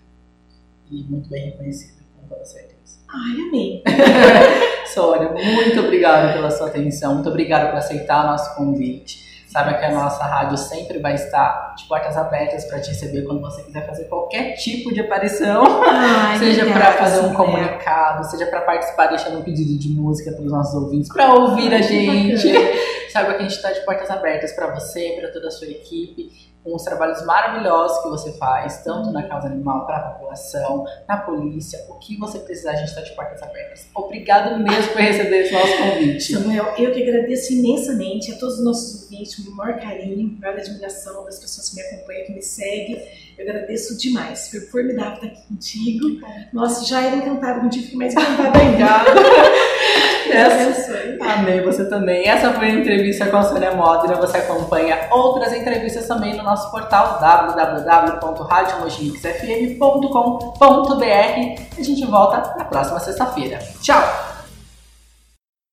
E muito bem reconhecida, com toda certeza. Ai, amém. Sônia, muito obrigada pela sua atenção, muito obrigada por aceitar nosso convite. Saiba que a nossa rádio sempre vai estar de portas abertas para te receber quando você quiser fazer qualquer tipo de aparição. Ai, seja para fazer um comunicado, seja para participar deixando um pedido de música para os nossos ouvintes, para ouvir Ai, a gente. Saiba que a gente está de portas abertas para você, para toda a sua equipe com os trabalhos maravilhosos que você faz, tanto na causa animal, para a população, na polícia, o que você precisar, a gente está de portas abertas. Obrigado mesmo por receber esse nosso convite. Samuel, eu que agradeço imensamente a todos os nossos ouvintes, o maior carinho, a maior admiração das pessoas que me acompanham, que me seguem. Eu agradeço demais. Foi formidável estar aqui contigo. Nossa, já era encantada contigo, fiquei mais encantada ainda. Essa, amei você também. Essa foi a entrevista com a Sônia Modena. Você acompanha outras entrevistas também no nosso portal www.radiomogimixfm.com.br. A gente volta na próxima sexta-feira. Tchau!